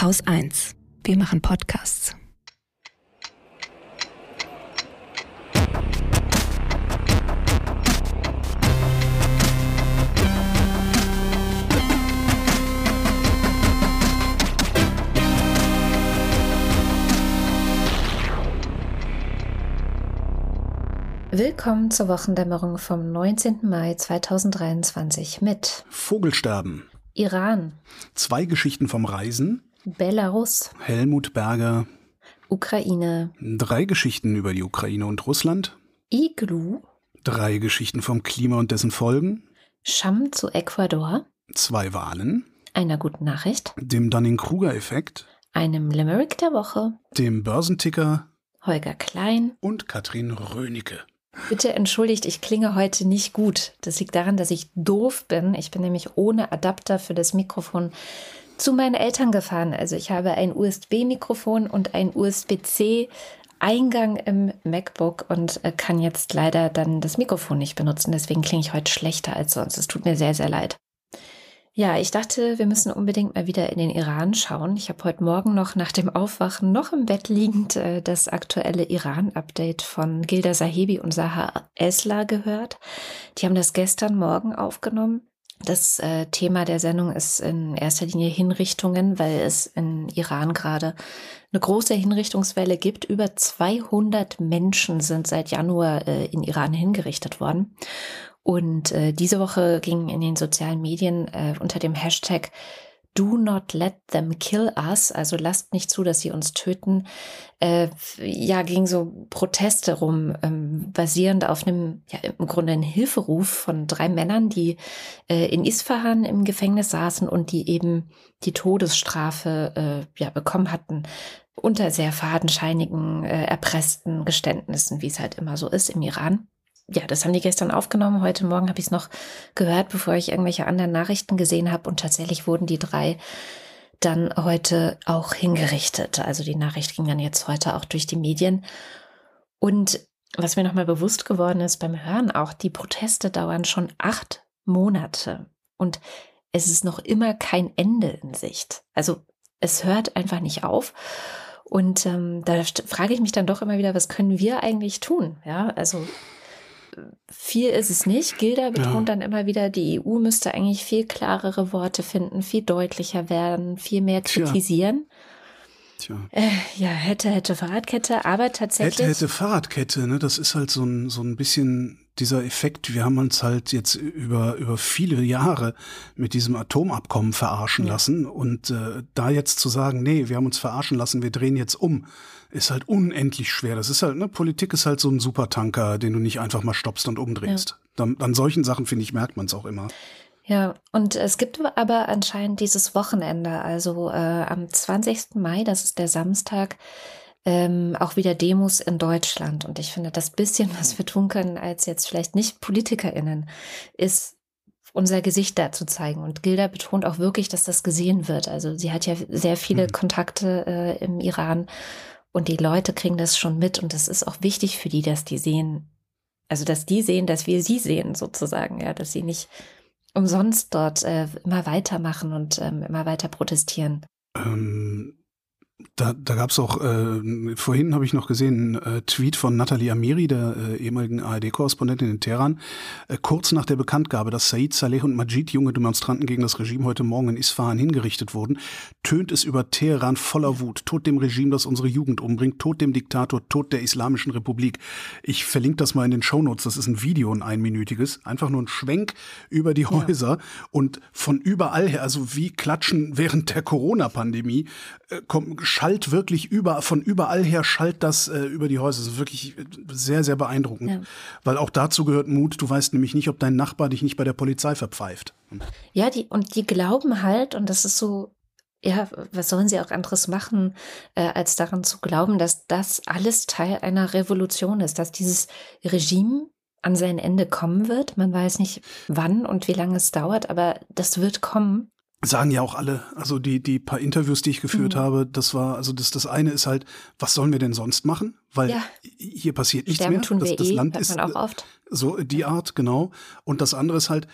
Haus 1. Wir machen Podcasts. Willkommen zur Wochendämmerung vom 19. Mai 2023 mit Vogelsterben, Iran, zwei Geschichten vom Reisen, Belarus, Helmut Berger, Ukraine, drei Geschichten über die Ukraine und Russland, Iglu, drei Geschichten vom Klima und dessen Folgen, Scham zu Ecuador, zwei Wahlen, einer guten Nachricht, dem Dunning-Kruger-Effekt, einem Limerick der Woche, dem Börsenticker. Holger Klein. und Katrin Rönecke. Bitte entschuldigt, ich klinge heute nicht gut. Das liegt daran, dass ich doof bin. Ich bin nämlich ohne Adapter für das Mikrofon zu meinen Eltern gefahren. Also ich habe ein USB-Mikrofon und ein USB-C Eingang im MacBook und äh, kann jetzt leider dann das Mikrofon nicht benutzen. Deswegen klinge ich heute schlechter als sonst. Es tut mir sehr, sehr leid. Ja, ich dachte, wir müssen unbedingt mal wieder in den Iran schauen. Ich habe heute Morgen noch nach dem Aufwachen noch im Bett liegend äh, das aktuelle Iran-Update von Gilda Sahibi und Saha Esla gehört. Die haben das gestern Morgen aufgenommen. Das äh, Thema der Sendung ist in erster Linie Hinrichtungen, weil es in Iran gerade eine große Hinrichtungswelle gibt. Über 200 Menschen sind seit Januar äh, in Iran hingerichtet worden. Und äh, diese Woche ging in den sozialen Medien äh, unter dem Hashtag Do not let them kill us, also lasst nicht zu, dass sie uns töten, äh, ja, ging so Proteste rum, ähm, basierend auf einem, ja, im Grunde ein Hilferuf von drei Männern, die äh, in Isfahan im Gefängnis saßen und die eben die Todesstrafe äh, ja, bekommen hatten. Unter sehr fadenscheinigen, äh, erpressten Geständnissen, wie es halt immer so ist im Iran ja, das haben die gestern aufgenommen. Heute Morgen habe ich es noch gehört, bevor ich irgendwelche anderen Nachrichten gesehen habe. Und tatsächlich wurden die drei dann heute auch hingerichtet. Also die Nachricht ging dann jetzt heute auch durch die Medien. Und was mir nochmal bewusst geworden ist beim Hören auch, die Proteste dauern schon acht Monate. Und es ist noch immer kein Ende in Sicht. Also es hört einfach nicht auf. Und ähm, da frage ich mich dann doch immer wieder, was können wir eigentlich tun? Ja, also viel ist es nicht. Gilda betont ja. dann immer wieder, die EU müsste eigentlich viel klarere Worte finden, viel deutlicher werden, viel mehr kritisieren. Tja. Äh, ja, hätte, hätte Fahrradkette, aber tatsächlich. Hätte, hätte Fahrradkette, ne? Das ist halt so ein, so ein bisschen dieser Effekt. Wir haben uns halt jetzt über, über viele Jahre mit diesem Atomabkommen verarschen ja. lassen. Und äh, da jetzt zu sagen, nee, wir haben uns verarschen lassen, wir drehen jetzt um ist halt unendlich schwer. Das ist halt, ne, Politik ist halt so ein Supertanker, den du nicht einfach mal stoppst und umdrehst. Ja. Dann, an solchen Sachen, finde ich, merkt man es auch immer. Ja, und es gibt aber anscheinend dieses Wochenende, also äh, am 20. Mai, das ist der Samstag, ähm, auch wieder Demos in Deutschland. Und ich finde, das bisschen, was wir tun können, als jetzt vielleicht nicht PolitikerInnen, ist unser Gesicht da zu zeigen. Und Gilda betont auch wirklich, dass das gesehen wird. Also sie hat ja sehr viele mhm. Kontakte äh, im Iran und die Leute kriegen das schon mit und das ist auch wichtig für die, dass die sehen, also dass die sehen, dass wir sie sehen sozusagen, ja, dass sie nicht umsonst dort äh, immer weitermachen und ähm, immer weiter protestieren. Ähm, da, da gab es auch, äh, vorhin habe ich noch gesehen, einen äh, Tweet von Nathalie Amiri, der äh, ehemaligen ARD-Korrespondentin in Teheran, äh, kurz nach der Bekanntgabe, dass Said Saleh und Majid, junge Demonstranten gegen das Regime, heute Morgen in Isfahan hingerichtet wurden, tönt es über Teheran voller Wut. Tod dem Regime, das unsere Jugend umbringt, Tod dem Diktator, Tod der Islamischen Republik. Ich verlinke das mal in den Shownotes, das ist ein Video, ein einminütiges, einfach nur ein Schwenk über die Häuser ja. und von überall her, also wie Klatschen während der Corona-Pandemie, äh, kommt schallt wirklich über, von überall her schallt das äh, über die Häuser. Das ist wirklich sehr, sehr beeindruckend. Ja. Weil auch dazu gehört Mut. Du weißt nämlich nicht, ob dein Nachbar dich nicht bei der Polizei verpfeift. Ja, die, und die glauben halt, und das ist so, ja, was sollen sie auch anderes machen, äh, als daran zu glauben, dass das alles Teil einer Revolution ist, dass dieses Regime an sein Ende kommen wird. Man weiß nicht wann und wie lange es dauert, aber das wird kommen sagen ja auch alle, also die, die paar Interviews, die ich geführt mhm. habe, das war, also das, das eine ist halt, was sollen wir denn sonst machen? Weil ja. hier passiert nichts Sterben mehr. Tun das, das eh, Land ist auch oft. so die Art, genau. Und das andere ist halt,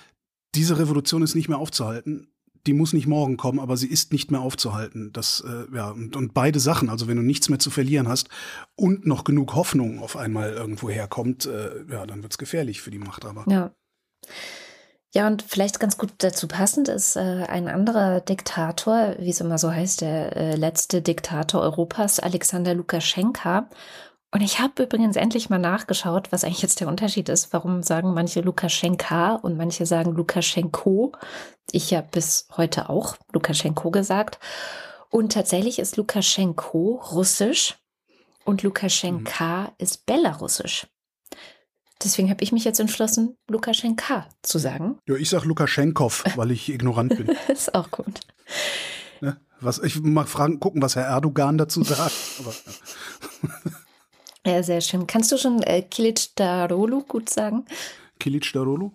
diese Revolution ist nicht mehr aufzuhalten. die muss nicht morgen kommen, aber sie ist nicht mehr aufzuhalten. Das, äh, ja, und, und beide Sachen, also wenn du nichts mehr zu verlieren hast und noch genug Hoffnung auf einmal irgendwo herkommt, äh, ja, dann wird's gefährlich für die Machthaber. Ja. Ja, und vielleicht ganz gut dazu passend ist äh, ein anderer Diktator, wie es immer so heißt, der äh, letzte Diktator Europas, Alexander Lukaschenka. Und ich habe übrigens endlich mal nachgeschaut, was eigentlich jetzt der Unterschied ist. Warum sagen manche Lukaschenka und manche sagen Lukaschenko? Ich habe bis heute auch Lukaschenko gesagt. Und tatsächlich ist Lukaschenko russisch und Lukaschenka mhm. ist belarussisch. Deswegen habe ich mich jetzt entschlossen, Lukaschenka zu sagen. Ja, ich sage Lukaschenkov, weil ich ignorant bin. ist auch gut. Ne? Was, ich mag fragen, gucken, was Herr Erdogan dazu sagt. Aber, ja. ja. sehr schön. Kannst du schon äh, Kilic Darolu gut sagen? Kilic Darolu?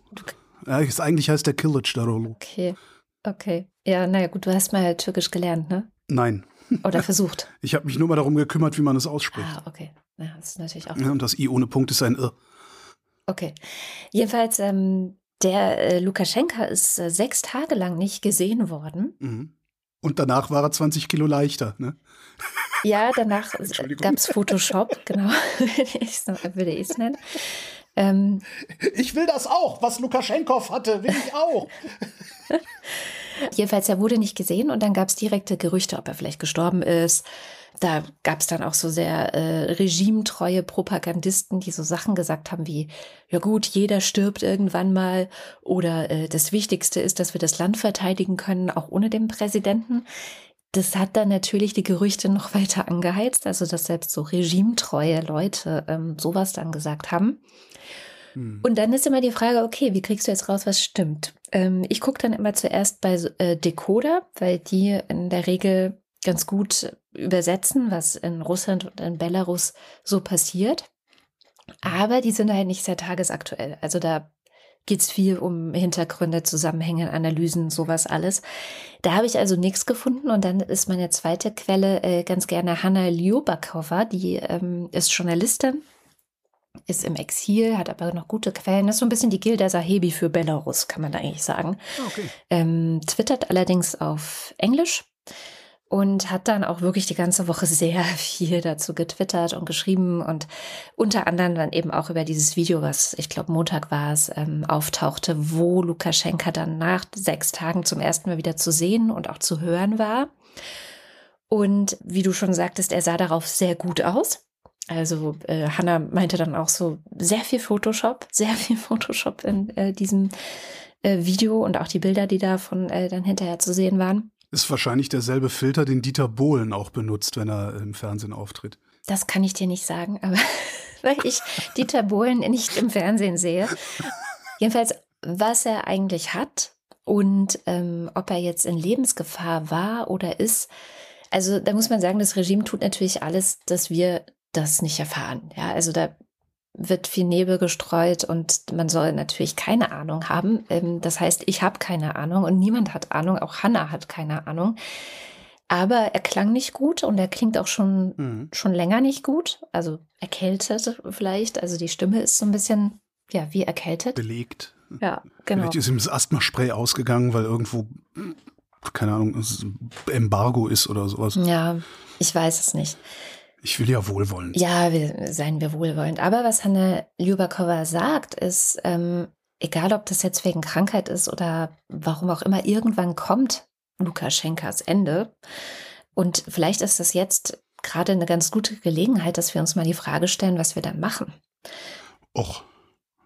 Ja, ist, eigentlich heißt der Kilic Darolu. Okay, okay. Ja, naja, gut, du hast mal Türkisch gelernt, ne? Nein. Oder versucht. Ich habe mich nur mal darum gekümmert, wie man es ausspricht. Ah, okay. Ja, das ist natürlich auch. Ja, und das I ohne Punkt ist ein Irr. Okay. Jedenfalls, ähm, der äh, Lukaschenka ist äh, sechs Tage lang nicht gesehen worden. Mhm. Und danach war er 20 Kilo leichter, ne? Ja, danach gab es Photoshop, genau, würde ich es nennen. Ähm, ich will das auch, was Lukaschenkov hatte, will ich auch. Jedenfalls, er wurde nicht gesehen und dann gab es direkte Gerüchte, ob er vielleicht gestorben ist. Da gab es dann auch so sehr äh, regimetreue Propagandisten, die so Sachen gesagt haben wie, ja gut, jeder stirbt irgendwann mal oder äh, das Wichtigste ist, dass wir das Land verteidigen können, auch ohne den Präsidenten. Das hat dann natürlich die Gerüchte noch weiter angeheizt, also dass selbst so regimetreue Leute ähm, sowas dann gesagt haben. Hm. Und dann ist immer die Frage, okay, wie kriegst du jetzt raus, was stimmt? Ähm, ich gucke dann immer zuerst bei äh, Decoder, weil die in der Regel ganz gut übersetzen, was in Russland und in Belarus so passiert. Aber die sind halt nicht sehr tagesaktuell. Also da geht es viel um Hintergründe, Zusammenhänge, Analysen, sowas alles. Da habe ich also nichts gefunden und dann ist meine zweite Quelle äh, ganz gerne Hanna Liobakova, die ähm, ist Journalistin, ist im Exil, hat aber noch gute Quellen. Das ist so ein bisschen die Gilda Sahebi für Belarus, kann man da eigentlich sagen. Okay. Ähm, twittert allerdings auf Englisch und hat dann auch wirklich die ganze Woche sehr viel dazu getwittert und geschrieben und unter anderem dann eben auch über dieses Video, was ich glaube Montag war es, ähm, auftauchte, wo Lukaschenka dann nach sechs Tagen zum ersten Mal wieder zu sehen und auch zu hören war. Und wie du schon sagtest, er sah darauf sehr gut aus. Also äh, Hannah meinte dann auch so sehr viel Photoshop, sehr viel Photoshop in äh, diesem äh, Video und auch die Bilder, die davon äh, dann hinterher zu sehen waren. Ist wahrscheinlich derselbe Filter, den Dieter Bohlen auch benutzt, wenn er im Fernsehen auftritt. Das kann ich dir nicht sagen, aber weil ich Dieter Bohlen nicht im Fernsehen sehe. Jedenfalls, was er eigentlich hat und ähm, ob er jetzt in Lebensgefahr war oder ist. Also da muss man sagen, das Regime tut natürlich alles, dass wir das nicht erfahren. Ja, also da wird viel Nebel gestreut und man soll natürlich keine Ahnung haben. Ähm, das heißt, ich habe keine Ahnung und niemand hat Ahnung, auch Hannah hat keine Ahnung. Aber er klang nicht gut und er klingt auch schon, mhm. schon länger nicht gut. Also erkältet vielleicht. Also die Stimme ist so ein bisschen, ja, wie erkältet. Belegt. Ja, genau. Vielleicht ist ihm das Asthmaspray ausgegangen, weil irgendwo, keine Ahnung, Embargo ist oder sowas. Ja, ich weiß es nicht. Ich will ja wohlwollend. Ja, wir, seien wir wohlwollend. Aber was Hanna Ljubakova sagt, ist, ähm, egal ob das jetzt wegen Krankheit ist oder warum auch immer, irgendwann kommt Lukaschenkas Ende. Und vielleicht ist das jetzt gerade eine ganz gute Gelegenheit, dass wir uns mal die Frage stellen, was wir dann machen. Och,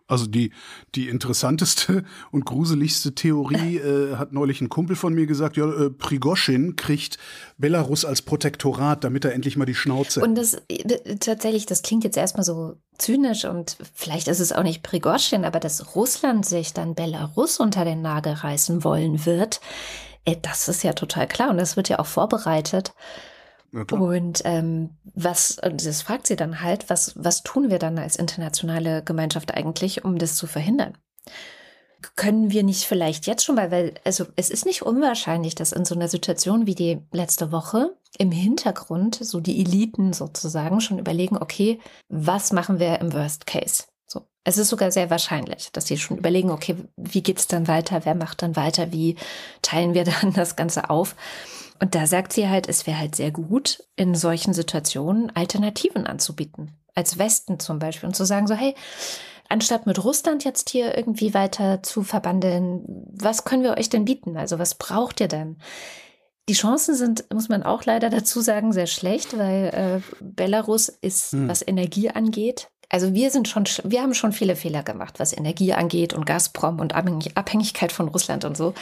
also die, die interessanteste und gruseligste Theorie äh, hat neulich ein Kumpel von mir gesagt, ja, äh, Prigoschin kriegt Belarus als Protektorat, damit er endlich mal die Schnauze. Und das äh, tatsächlich, das klingt jetzt erstmal so zynisch und vielleicht ist es auch nicht Prigoschin, aber dass Russland sich dann Belarus unter den Nagel reißen wollen wird, äh, das ist ja total klar und das wird ja auch vorbereitet. Und ähm, was, das fragt sie dann halt, was, was tun wir dann als internationale Gemeinschaft eigentlich, um das zu verhindern? Können wir nicht vielleicht jetzt schon mal, weil, also es ist nicht unwahrscheinlich, dass in so einer Situation wie die letzte Woche im Hintergrund so die Eliten sozusagen schon überlegen, okay, was machen wir im Worst Case? So, Es ist sogar sehr wahrscheinlich, dass sie schon überlegen, okay, wie geht's dann weiter? Wer macht dann weiter? Wie teilen wir dann das Ganze auf? Und da sagt sie halt, es wäre halt sehr gut, in solchen Situationen Alternativen anzubieten. Als Westen zum Beispiel. Und zu sagen so, hey, anstatt mit Russland jetzt hier irgendwie weiter zu verbandeln, was können wir euch denn bieten? Also was braucht ihr denn? Die Chancen sind, muss man auch leider dazu sagen, sehr schlecht, weil äh, Belarus ist, hm. was Energie angeht, also wir sind schon, wir haben schon viele Fehler gemacht, was Energie angeht und Gazprom und Abhängigkeit von Russland und so.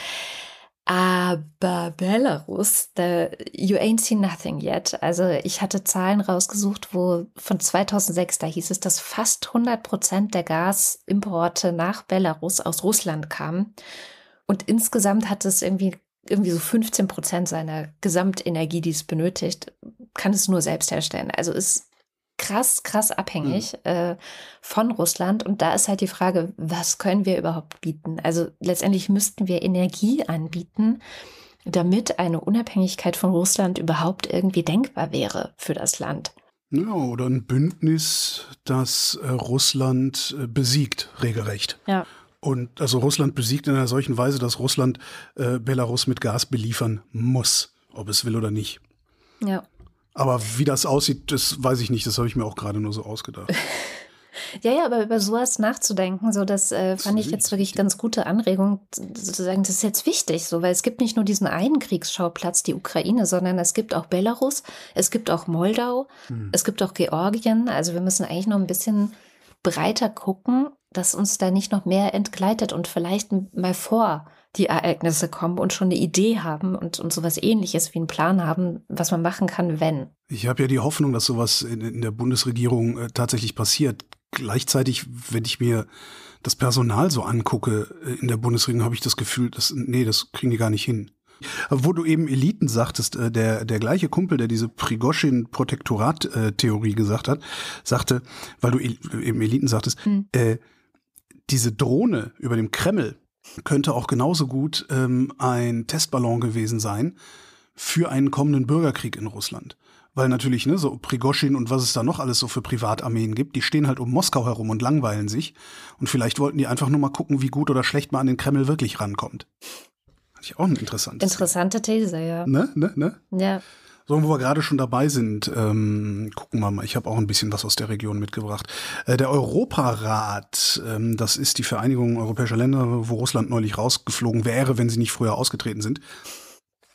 Aber Belarus, the, you ain't seen nothing yet. Also ich hatte Zahlen rausgesucht, wo von 2006, da hieß es, dass fast 100 Prozent der Gasimporte nach Belarus aus Russland kamen. Und insgesamt hat es irgendwie, irgendwie so 15 Prozent seiner Gesamtenergie, die es benötigt, kann es nur selbst herstellen. Also es krass, krass abhängig mhm. äh, von Russland. Und da ist halt die Frage, was können wir überhaupt bieten? Also letztendlich müssten wir Energie anbieten, damit eine Unabhängigkeit von Russland überhaupt irgendwie denkbar wäre für das Land. Ja, oder ein Bündnis, das äh, Russland äh, besiegt, regelrecht. Ja. Und also Russland besiegt in einer solchen Weise, dass Russland äh, Belarus mit Gas beliefern muss, ob es will oder nicht. Ja. Aber wie das aussieht, das weiß ich nicht. Das habe ich mir auch gerade nur so ausgedacht. Ja, ja, aber über sowas nachzudenken, so das äh, fand ich jetzt wirklich ganz gute Anregung, sozusagen, das ist jetzt wichtig, so, weil es gibt nicht nur diesen einen Kriegsschauplatz, die Ukraine, sondern es gibt auch Belarus, es gibt auch Moldau, hm. es gibt auch Georgien. Also wir müssen eigentlich noch ein bisschen breiter gucken, dass uns da nicht noch mehr entgleitet und vielleicht mal vor die Ereignisse kommen und schon eine Idee haben und, und sowas ähnliches wie einen Plan haben, was man machen kann, wenn. Ich habe ja die Hoffnung, dass sowas in, in der Bundesregierung äh, tatsächlich passiert. Gleichzeitig, wenn ich mir das Personal so angucke äh, in der Bundesregierung, habe ich das Gefühl, dass, nee, das kriegen die gar nicht hin. Wo du eben Eliten sagtest, äh, der, der gleiche Kumpel, der diese Prigoschin-Protektorat-Theorie gesagt hat, sagte, weil du eben Eliten sagtest, hm. äh, diese Drohne über dem Kreml, könnte auch genauso gut ähm, ein Testballon gewesen sein für einen kommenden Bürgerkrieg in Russland. Weil natürlich, ne, so Prigoschin und was es da noch alles so für Privatarmeen gibt, die stehen halt um Moskau herum und langweilen sich. Und vielleicht wollten die einfach nur mal gucken, wie gut oder schlecht man an den Kreml wirklich rankommt. Hatte ich auch ein interessantes. Interessante These, ja. Ne, ne, ne? Ja. So, wo wir gerade schon dabei sind, ähm, gucken wir mal. Ich habe auch ein bisschen was aus der Region mitgebracht. Äh, der Europarat, ähm, das ist die Vereinigung europäischer Länder, wo Russland neulich rausgeflogen wäre, wenn sie nicht früher ausgetreten sind.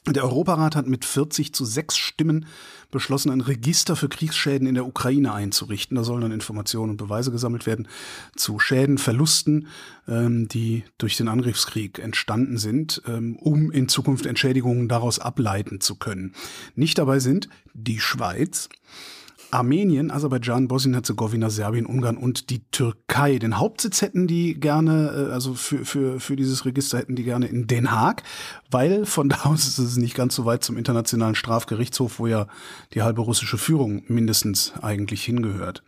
Der Europarat hat mit 40 zu 6 Stimmen beschlossen, ein Register für Kriegsschäden in der Ukraine einzurichten. Da sollen dann Informationen und Beweise gesammelt werden zu Schäden, Verlusten, ähm, die durch den Angriffskrieg entstanden sind, ähm, um in Zukunft Entschädigungen daraus ableiten zu können. Nicht dabei sind die Schweiz, Armenien, Aserbaidschan, Bosnien-Herzegowina, Serbien, Ungarn und die Türkei. Den Hauptsitz hätten die gerne, äh, also für, für, für dieses Register hätten die gerne in Den Haag, weil von da aus ist es nicht ganz so weit zum Internationalen Strafgerichtshof, wo ja die halbe russische Führung mindestens eigentlich hingehört.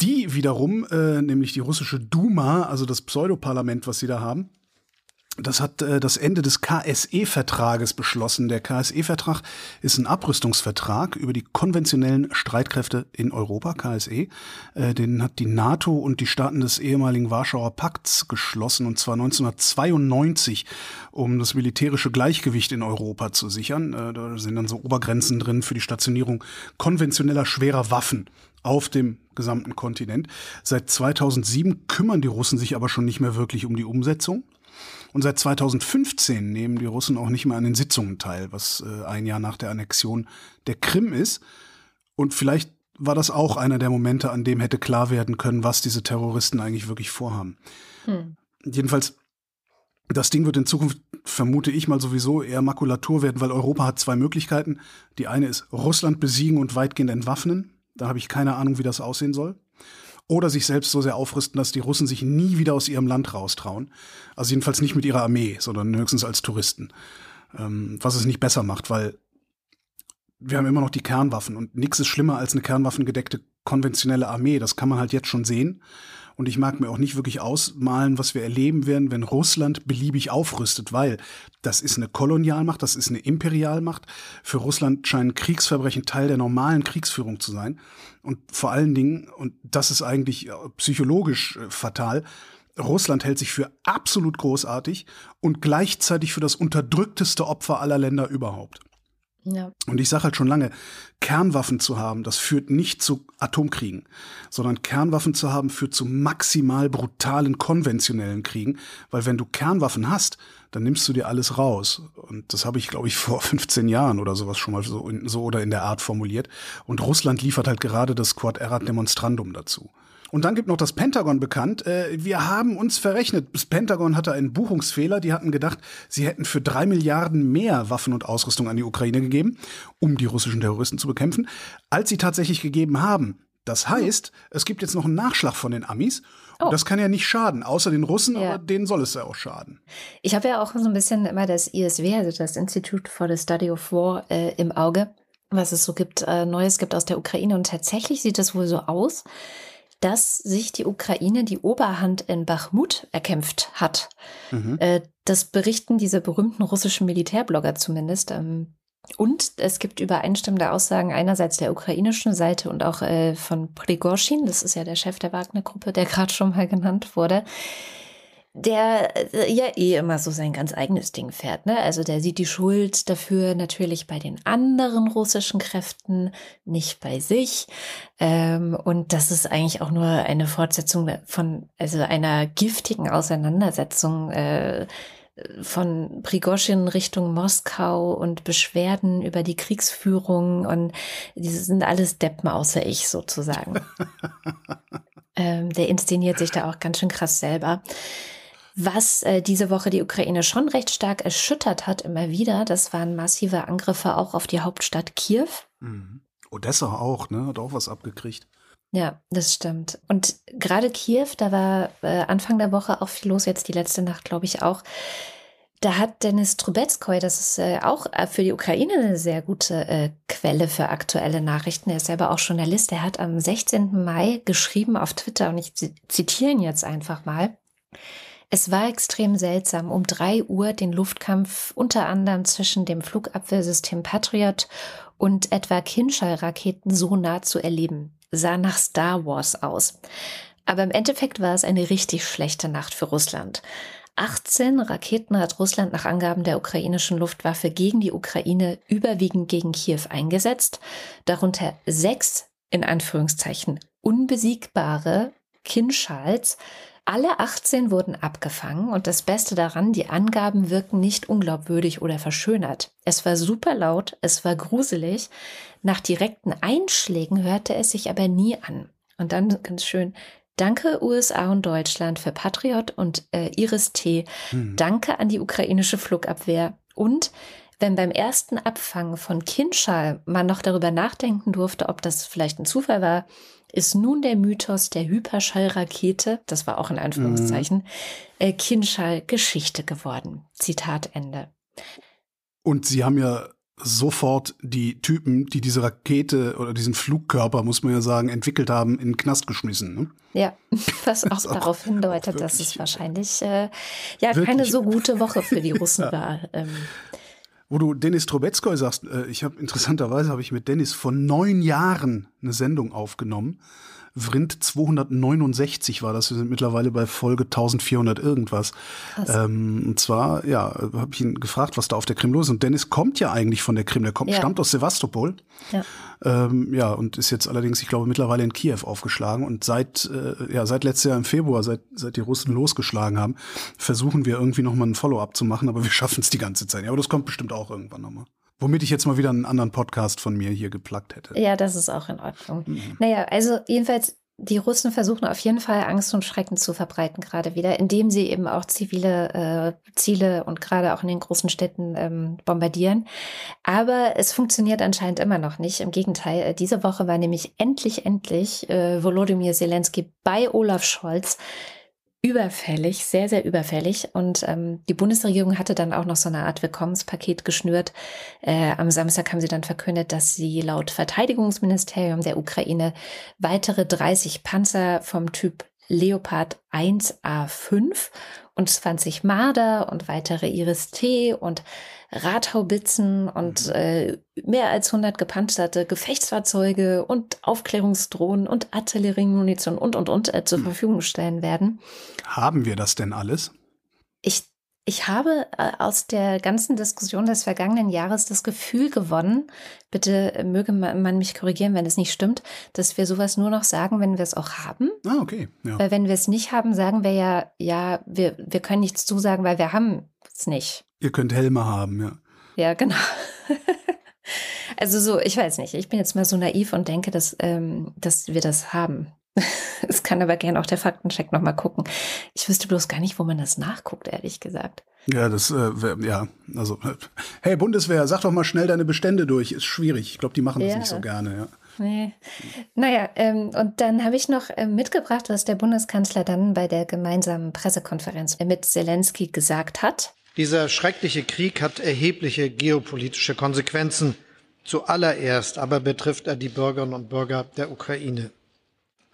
Die wiederum, äh, nämlich die russische Duma, also das Pseudoparlament, was sie da haben, das hat äh, das Ende des KSE-Vertrages beschlossen. Der KSE-Vertrag ist ein Abrüstungsvertrag über die konventionellen Streitkräfte in Europa, KSE. Äh, den hat die NATO und die Staaten des ehemaligen Warschauer Pakts geschlossen, und zwar 1992, um das militärische Gleichgewicht in Europa zu sichern. Äh, da sind dann so Obergrenzen drin für die Stationierung konventioneller schwerer Waffen auf dem gesamten Kontinent. Seit 2007 kümmern die Russen sich aber schon nicht mehr wirklich um die Umsetzung. Und seit 2015 nehmen die Russen auch nicht mehr an den Sitzungen teil, was äh, ein Jahr nach der Annexion der Krim ist. Und vielleicht war das auch einer der Momente, an dem hätte klar werden können, was diese Terroristen eigentlich wirklich vorhaben. Hm. Jedenfalls, das Ding wird in Zukunft, vermute ich mal sowieso, eher Makulatur werden, weil Europa hat zwei Möglichkeiten. Die eine ist Russland besiegen und weitgehend entwaffnen. Da habe ich keine Ahnung, wie das aussehen soll oder sich selbst so sehr aufrüsten, dass die Russen sich nie wieder aus ihrem Land raustrauen. Also jedenfalls nicht mit ihrer Armee, sondern höchstens als Touristen. Ähm, was es nicht besser macht, weil wir haben immer noch die Kernwaffen und nichts ist schlimmer als eine kernwaffengedeckte konventionelle Armee. Das kann man halt jetzt schon sehen. Und ich mag mir auch nicht wirklich ausmalen, was wir erleben werden, wenn Russland beliebig aufrüstet, weil das ist eine Kolonialmacht, das ist eine Imperialmacht. Für Russland scheinen Kriegsverbrechen Teil der normalen Kriegsführung zu sein. Und vor allen Dingen, und das ist eigentlich psychologisch äh, fatal, Russland hält sich für absolut großartig und gleichzeitig für das unterdrückteste Opfer aller Länder überhaupt. Ja. Und ich sage halt schon lange, Kernwaffen zu haben, das führt nicht zu Atomkriegen, sondern Kernwaffen zu haben führt zu maximal brutalen konventionellen Kriegen, weil wenn du Kernwaffen hast, dann nimmst du dir alles raus. Und das habe ich, glaube ich, vor 15 Jahren oder sowas schon mal so, so oder in der Art formuliert. Und Russland liefert halt gerade das Quad Erat Demonstrandum dazu. Und dann gibt noch das Pentagon bekannt. Äh, wir haben uns verrechnet. Das Pentagon hatte einen Buchungsfehler. Die hatten gedacht, sie hätten für drei Milliarden mehr Waffen und Ausrüstung an die Ukraine gegeben, um die russischen Terroristen zu bekämpfen, als sie tatsächlich gegeben haben. Das heißt, es gibt jetzt noch einen Nachschlag von den Amis. Und oh. das kann ja nicht schaden, außer den Russen, ja. aber denen soll es ja auch schaden. Ich habe ja auch so ein bisschen immer das ISW, also das Institute for the Study of War, äh, im Auge, was es so gibt, äh, Neues gibt aus der Ukraine. Und tatsächlich sieht es wohl so aus, dass sich die Ukraine die Oberhand in Bachmut erkämpft hat. Mhm. Äh, das berichten diese berühmten russischen Militärblogger zumindest. Ähm, und es gibt übereinstimmende Aussagen einerseits der ukrainischen Seite und auch äh, von Prigozhin, das ist ja der Chef der Wagner-Gruppe, der gerade schon mal genannt wurde, der äh, ja eh immer so sein ganz eigenes Ding fährt. Ne? Also der sieht die Schuld dafür natürlich bei den anderen russischen Kräften, nicht bei sich. Ähm, und das ist eigentlich auch nur eine Fortsetzung von, also einer giftigen Auseinandersetzung. Äh, von Prigozhin Richtung Moskau und Beschwerden über die Kriegsführung und diese sind alles Deppen außer ich sozusagen. ähm, der inszeniert sich da auch ganz schön krass selber. Was äh, diese Woche die Ukraine schon recht stark erschüttert hat, immer wieder, das waren massive Angriffe auch auf die Hauptstadt Kiew. Mhm. Odessa auch, ne? Hat auch was abgekriegt. Ja, das stimmt. Und gerade Kiew, da war äh, Anfang der Woche auch viel los, jetzt die letzte Nacht, glaube ich, auch. Da hat Denis Trubetskoy, das ist äh, auch äh, für die Ukraine eine sehr gute äh, Quelle für aktuelle Nachrichten. Er ist selber auch Journalist. Er hat am 16. Mai geschrieben auf Twitter, und ich zitiere ihn jetzt einfach mal. Es war extrem seltsam, um drei Uhr den Luftkampf unter anderem zwischen dem Flugabwehrsystem Patriot und etwa Kinschall-Raketen so nah zu erleben. Sah nach Star Wars aus. Aber im Endeffekt war es eine richtig schlechte Nacht für Russland. 18 Raketen hat Russland nach Angaben der ukrainischen Luftwaffe gegen die Ukraine überwiegend gegen Kiew eingesetzt, darunter sechs in Anführungszeichen unbesiegbare Kinschals, alle 18 wurden abgefangen und das Beste daran, die Angaben wirken nicht unglaubwürdig oder verschönert. Es war super laut, es war gruselig. Nach direkten Einschlägen hörte es sich aber nie an. Und dann ganz schön, Danke USA und Deutschland für Patriot und äh, Iris T. Hm. Danke an die ukrainische Flugabwehr. Und wenn beim ersten Abfangen von Kinschal man noch darüber nachdenken durfte, ob das vielleicht ein Zufall war, ist nun der Mythos der Hyperschallrakete, das war auch in Anführungszeichen, mhm. äh, Kinschall Geschichte geworden. Zitat Ende. Und Sie haben ja sofort die Typen, die diese Rakete oder diesen Flugkörper, muss man ja sagen, entwickelt haben, in den Knast geschmissen. Ne? Ja, was auch, auch darauf hindeutet, dass es wahrscheinlich äh, ja keine so gute Woche für die Russen ja. war. Ähm, wo du Dennis Trubetskoy sagst, äh, ich habe interessanterweise habe ich mit Dennis vor neun Jahren eine Sendung aufgenommen. Vrind 269 war das. Wir sind mittlerweile bei Folge 1400 irgendwas. Ähm, und zwar, ja, habe ich ihn gefragt, was da auf der Krim los ist. Und Dennis kommt ja eigentlich von der Krim. Der kommt, ja. stammt aus Sevastopol. Ja. Ähm, ja, und ist jetzt allerdings, ich glaube, mittlerweile in Kiew aufgeschlagen. Und seit, äh, ja, seit letztes Jahr im Februar, seit, seit die Russen losgeschlagen haben, versuchen wir irgendwie nochmal ein Follow-up zu machen, aber wir schaffen es die ganze Zeit. Ja, aber das kommt bestimmt auch irgendwann nochmal. Womit ich jetzt mal wieder einen anderen Podcast von mir hier geplagt hätte. Ja, das ist auch in Ordnung. Mhm. Naja, also jedenfalls die Russen versuchen auf jeden Fall Angst und Schrecken zu verbreiten, gerade wieder, indem sie eben auch zivile äh, Ziele und gerade auch in den großen Städten ähm, bombardieren. Aber es funktioniert anscheinend immer noch nicht. Im Gegenteil, äh, diese Woche war nämlich endlich, endlich äh, Volodymyr Zelensky bei Olaf Scholz überfällig, sehr, sehr überfällig. Und ähm, die Bundesregierung hatte dann auch noch so eine Art Willkommenspaket geschnürt. Äh, am Samstag haben sie dann verkündet, dass sie laut Verteidigungsministerium der Ukraine weitere 30 Panzer vom Typ Leopard 1A5 und 20 Marder und weitere Iris-T und Radhaubitzen und mhm. äh, mehr als 100 gepanzerte Gefechtsfahrzeuge und Aufklärungsdrohnen und Artilleriemunition und, und, und äh, zur hm. Verfügung stellen werden. Haben wir das denn alles? Ich ich habe äh, aus der ganzen Diskussion des vergangenen Jahres das Gefühl gewonnen, bitte äh, möge man mich korrigieren, wenn es nicht stimmt, dass wir sowas nur noch sagen, wenn wir es auch haben. Ah, okay. Ja. Weil wenn wir es nicht haben, sagen wir ja, ja, wir, wir können nichts zusagen, weil wir haben es nicht. Ihr könnt Helme haben, ja. Ja, genau. also so, ich weiß nicht, ich bin jetzt mal so naiv und denke, dass, ähm, dass wir das haben. Es kann aber gerne auch der Faktencheck nochmal gucken. Ich wüsste bloß gar nicht, wo man das nachguckt, ehrlich gesagt. Ja, das, äh, ja, also, hey Bundeswehr, sag doch mal schnell deine Bestände durch. Ist schwierig. Ich glaube, die machen das ja. nicht so gerne, ja. Nee. Naja, ähm, und dann habe ich noch äh, mitgebracht, was der Bundeskanzler dann bei der gemeinsamen Pressekonferenz mit Zelensky gesagt hat. Dieser schreckliche Krieg hat erhebliche geopolitische Konsequenzen. Zuallererst aber betrifft er die Bürgerinnen und Bürger der Ukraine.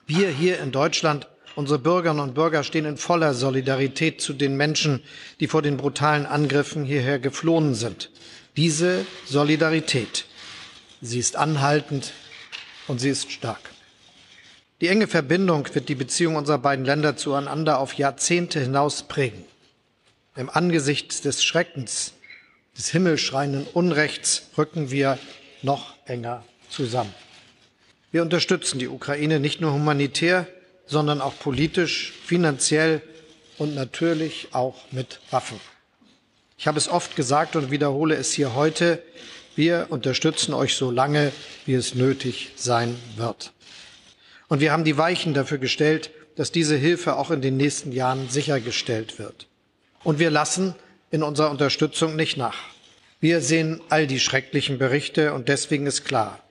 Wir hier in Deutschland, unsere Bürgerinnen und Bürger stehen in voller Solidarität zu den Menschen, die vor den brutalen Angriffen hierher geflohen sind. Diese Solidarität, sie ist anhaltend und sie ist stark. Die enge Verbindung wird die Beziehung unserer beiden Länder zueinander auf Jahrzehnte hinaus prägen. Im Angesicht des Schreckens, des himmelschreienden Unrechts rücken wir noch enger zusammen. Wir unterstützen die Ukraine nicht nur humanitär, sondern auch politisch, finanziell und natürlich auch mit Waffen. Ich habe es oft gesagt und wiederhole es hier heute. Wir unterstützen euch so lange, wie es nötig sein wird. Und wir haben die Weichen dafür gestellt, dass diese Hilfe auch in den nächsten Jahren sichergestellt wird. Und wir lassen in unserer Unterstützung nicht nach. Wir sehen all die schrecklichen Berichte und deswegen ist klar,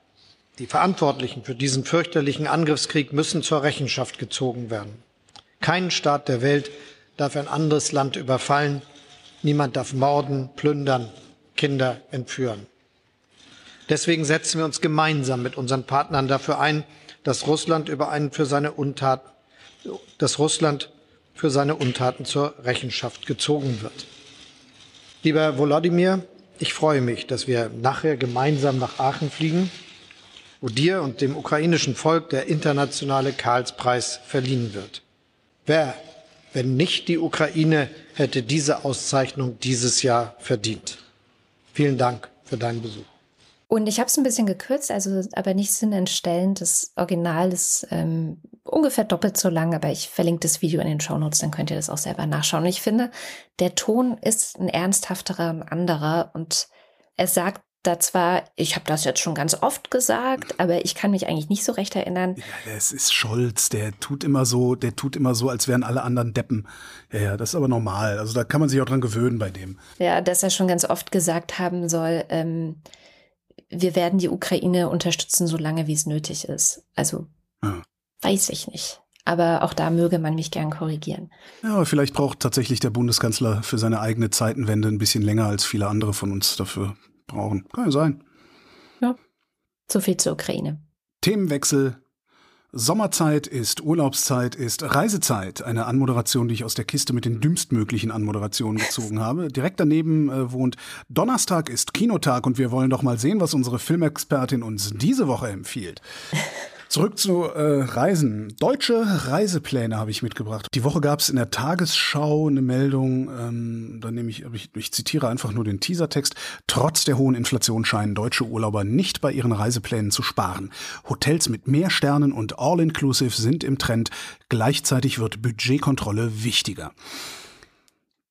die Verantwortlichen für diesen fürchterlichen Angriffskrieg müssen zur Rechenschaft gezogen werden. Kein Staat der Welt darf ein anderes Land überfallen. Niemand darf morden, plündern, Kinder entführen. Deswegen setzen wir uns gemeinsam mit unseren Partnern dafür ein, dass Russland über einen für seine Untat, dass Russland für seine Untaten zur Rechenschaft gezogen wird. Lieber Volodymyr, ich freue mich, dass wir nachher gemeinsam nach Aachen fliegen wo dir und dem ukrainischen Volk der internationale Karlspreis verliehen wird. Wer, wenn nicht die Ukraine, hätte diese Auszeichnung dieses Jahr verdient? Vielen Dank für deinen Besuch. Und ich habe es ein bisschen gekürzt, also aber nicht sinnentstellend. Das Original ist ähm, ungefähr doppelt so lang, aber ich verlinke das Video in den Shownotes, dann könnt ihr das auch selber nachschauen. Und ich finde, der Ton ist ein ernsthafterer, ein anderer und er sagt da zwar, ich habe das jetzt schon ganz oft gesagt, aber ich kann mich eigentlich nicht so recht erinnern. Ja, das ist Scholz, der tut immer so, der tut immer so, als wären alle anderen Deppen. Ja, ja, das ist aber normal. Also da kann man sich auch dran gewöhnen bei dem. Ja, dass er schon ganz oft gesagt haben soll, ähm, wir werden die Ukraine unterstützen, solange wie es nötig ist. Also ja. weiß ich nicht. Aber auch da möge man mich gern korrigieren. Ja, aber vielleicht braucht tatsächlich der Bundeskanzler für seine eigene Zeitenwende ein bisschen länger als viele andere von uns dafür brauchen. Kann ja sein. Ja. So viel zur Ukraine. Themenwechsel. Sommerzeit ist Urlaubszeit ist Reisezeit. Eine Anmoderation, die ich aus der Kiste mit den dümmstmöglichen Anmoderationen gezogen habe. Direkt daneben äh, wohnt Donnerstag ist Kinotag und wir wollen doch mal sehen, was unsere Filmexpertin uns diese Woche empfiehlt. Zurück zu äh, Reisen. Deutsche Reisepläne habe ich mitgebracht. Die Woche gab es in der Tagesschau eine Meldung, ähm, da nehme ich, ich, ich zitiere einfach nur den Teasertext. Trotz der hohen Inflation scheinen deutsche Urlauber nicht bei ihren Reiseplänen zu sparen. Hotels mit mehr Sternen und All-Inclusive sind im Trend. Gleichzeitig wird Budgetkontrolle wichtiger.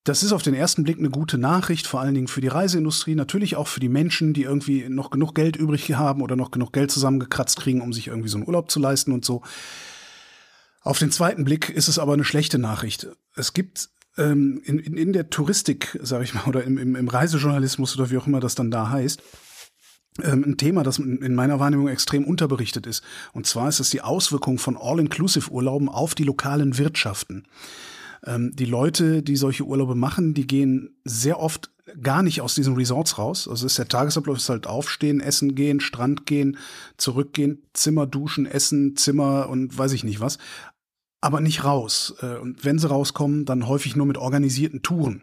Das ist auf den ersten Blick eine gute Nachricht, vor allen Dingen für die Reiseindustrie, natürlich auch für die Menschen, die irgendwie noch genug Geld übrig haben oder noch genug Geld zusammengekratzt kriegen, um sich irgendwie so einen Urlaub zu leisten und so. Auf den zweiten Blick ist es aber eine schlechte Nachricht. Es gibt ähm, in, in, in der Touristik, sage ich mal, oder im, im, im Reisejournalismus oder wie auch immer das dann da heißt, ähm, ein Thema, das in meiner Wahrnehmung extrem unterberichtet ist. Und zwar ist es die Auswirkung von All-Inclusive-Urlauben auf die lokalen Wirtschaften. Ähm, die Leute, die solche Urlaube machen, die gehen sehr oft gar nicht aus diesen Resorts raus. Also ist der Tagesablauf ist halt aufstehen, essen gehen, Strand gehen, zurückgehen, Zimmer duschen, essen, Zimmer und weiß ich nicht was. aber nicht raus. Äh, und wenn sie rauskommen, dann häufig nur mit organisierten Touren.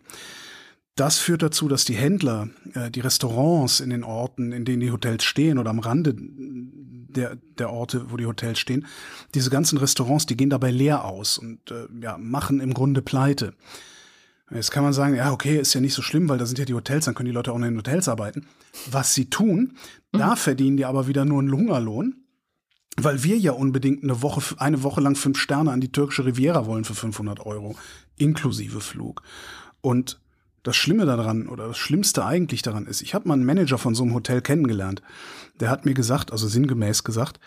Das führt dazu, dass die Händler, äh, die Restaurants in den Orten, in denen die Hotels stehen oder am Rande der, der Orte, wo die Hotels stehen, diese ganzen Restaurants, die gehen dabei leer aus und äh, ja, machen im Grunde pleite. Jetzt kann man sagen, ja, okay, ist ja nicht so schlimm, weil da sind ja die Hotels, dann können die Leute auch in den Hotels arbeiten. Was sie tun, mhm. da verdienen die aber wieder nur einen Hungerlohn, weil wir ja unbedingt eine Woche, eine Woche lang fünf Sterne an die türkische Riviera wollen für 500 Euro, inklusive Flug. Und das Schlimme daran oder das Schlimmste eigentlich daran ist, ich habe mal einen Manager von so einem Hotel kennengelernt. Der hat mir gesagt, also sinngemäß gesagt,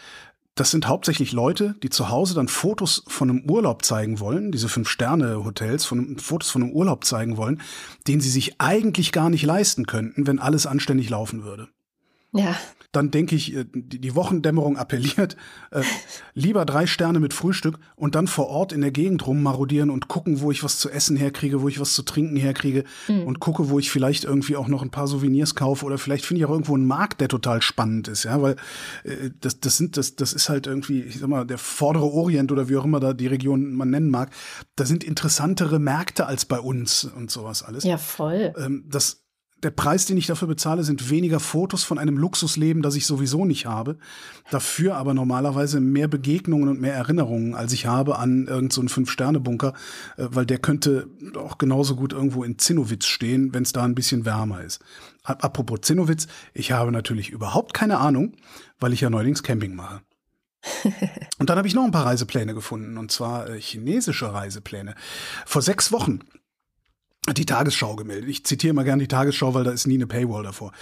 das sind hauptsächlich Leute, die zu Hause dann Fotos von einem Urlaub zeigen wollen, diese Fünf-Sterne-Hotels, von Fotos von einem Urlaub zeigen wollen, den sie sich eigentlich gar nicht leisten könnten, wenn alles anständig laufen würde. Ja dann denke ich, äh, die Wochendämmerung appelliert, äh, lieber drei Sterne mit Frühstück und dann vor Ort in der Gegend rummarodieren und gucken, wo ich was zu essen herkriege, wo ich was zu trinken herkriege mhm. und gucke, wo ich vielleicht irgendwie auch noch ein paar Souvenirs kaufe oder vielleicht finde ich auch irgendwo einen Markt, der total spannend ist, ja, weil äh, das, das sind, das, das ist halt irgendwie, ich sag mal, der vordere Orient oder wie auch immer da die Region man nennen mag, da sind interessantere Märkte als bei uns und sowas alles. Ja, voll. Ähm, das der Preis, den ich dafür bezahle, sind weniger Fotos von einem Luxusleben, das ich sowieso nicht habe. Dafür aber normalerweise mehr Begegnungen und mehr Erinnerungen, als ich habe an irgendeinen so Fünf-Sterne-Bunker, äh, weil der könnte auch genauso gut irgendwo in Zinnowitz stehen, wenn es da ein bisschen wärmer ist. Apropos Zinnowitz, ich habe natürlich überhaupt keine Ahnung, weil ich ja neuerdings Camping mache. und dann habe ich noch ein paar Reisepläne gefunden, und zwar äh, chinesische Reisepläne. Vor sechs Wochen die Tagesschau gemeldet. Ich zitiere mal gerne die Tagesschau, weil da ist nie eine Paywall davor.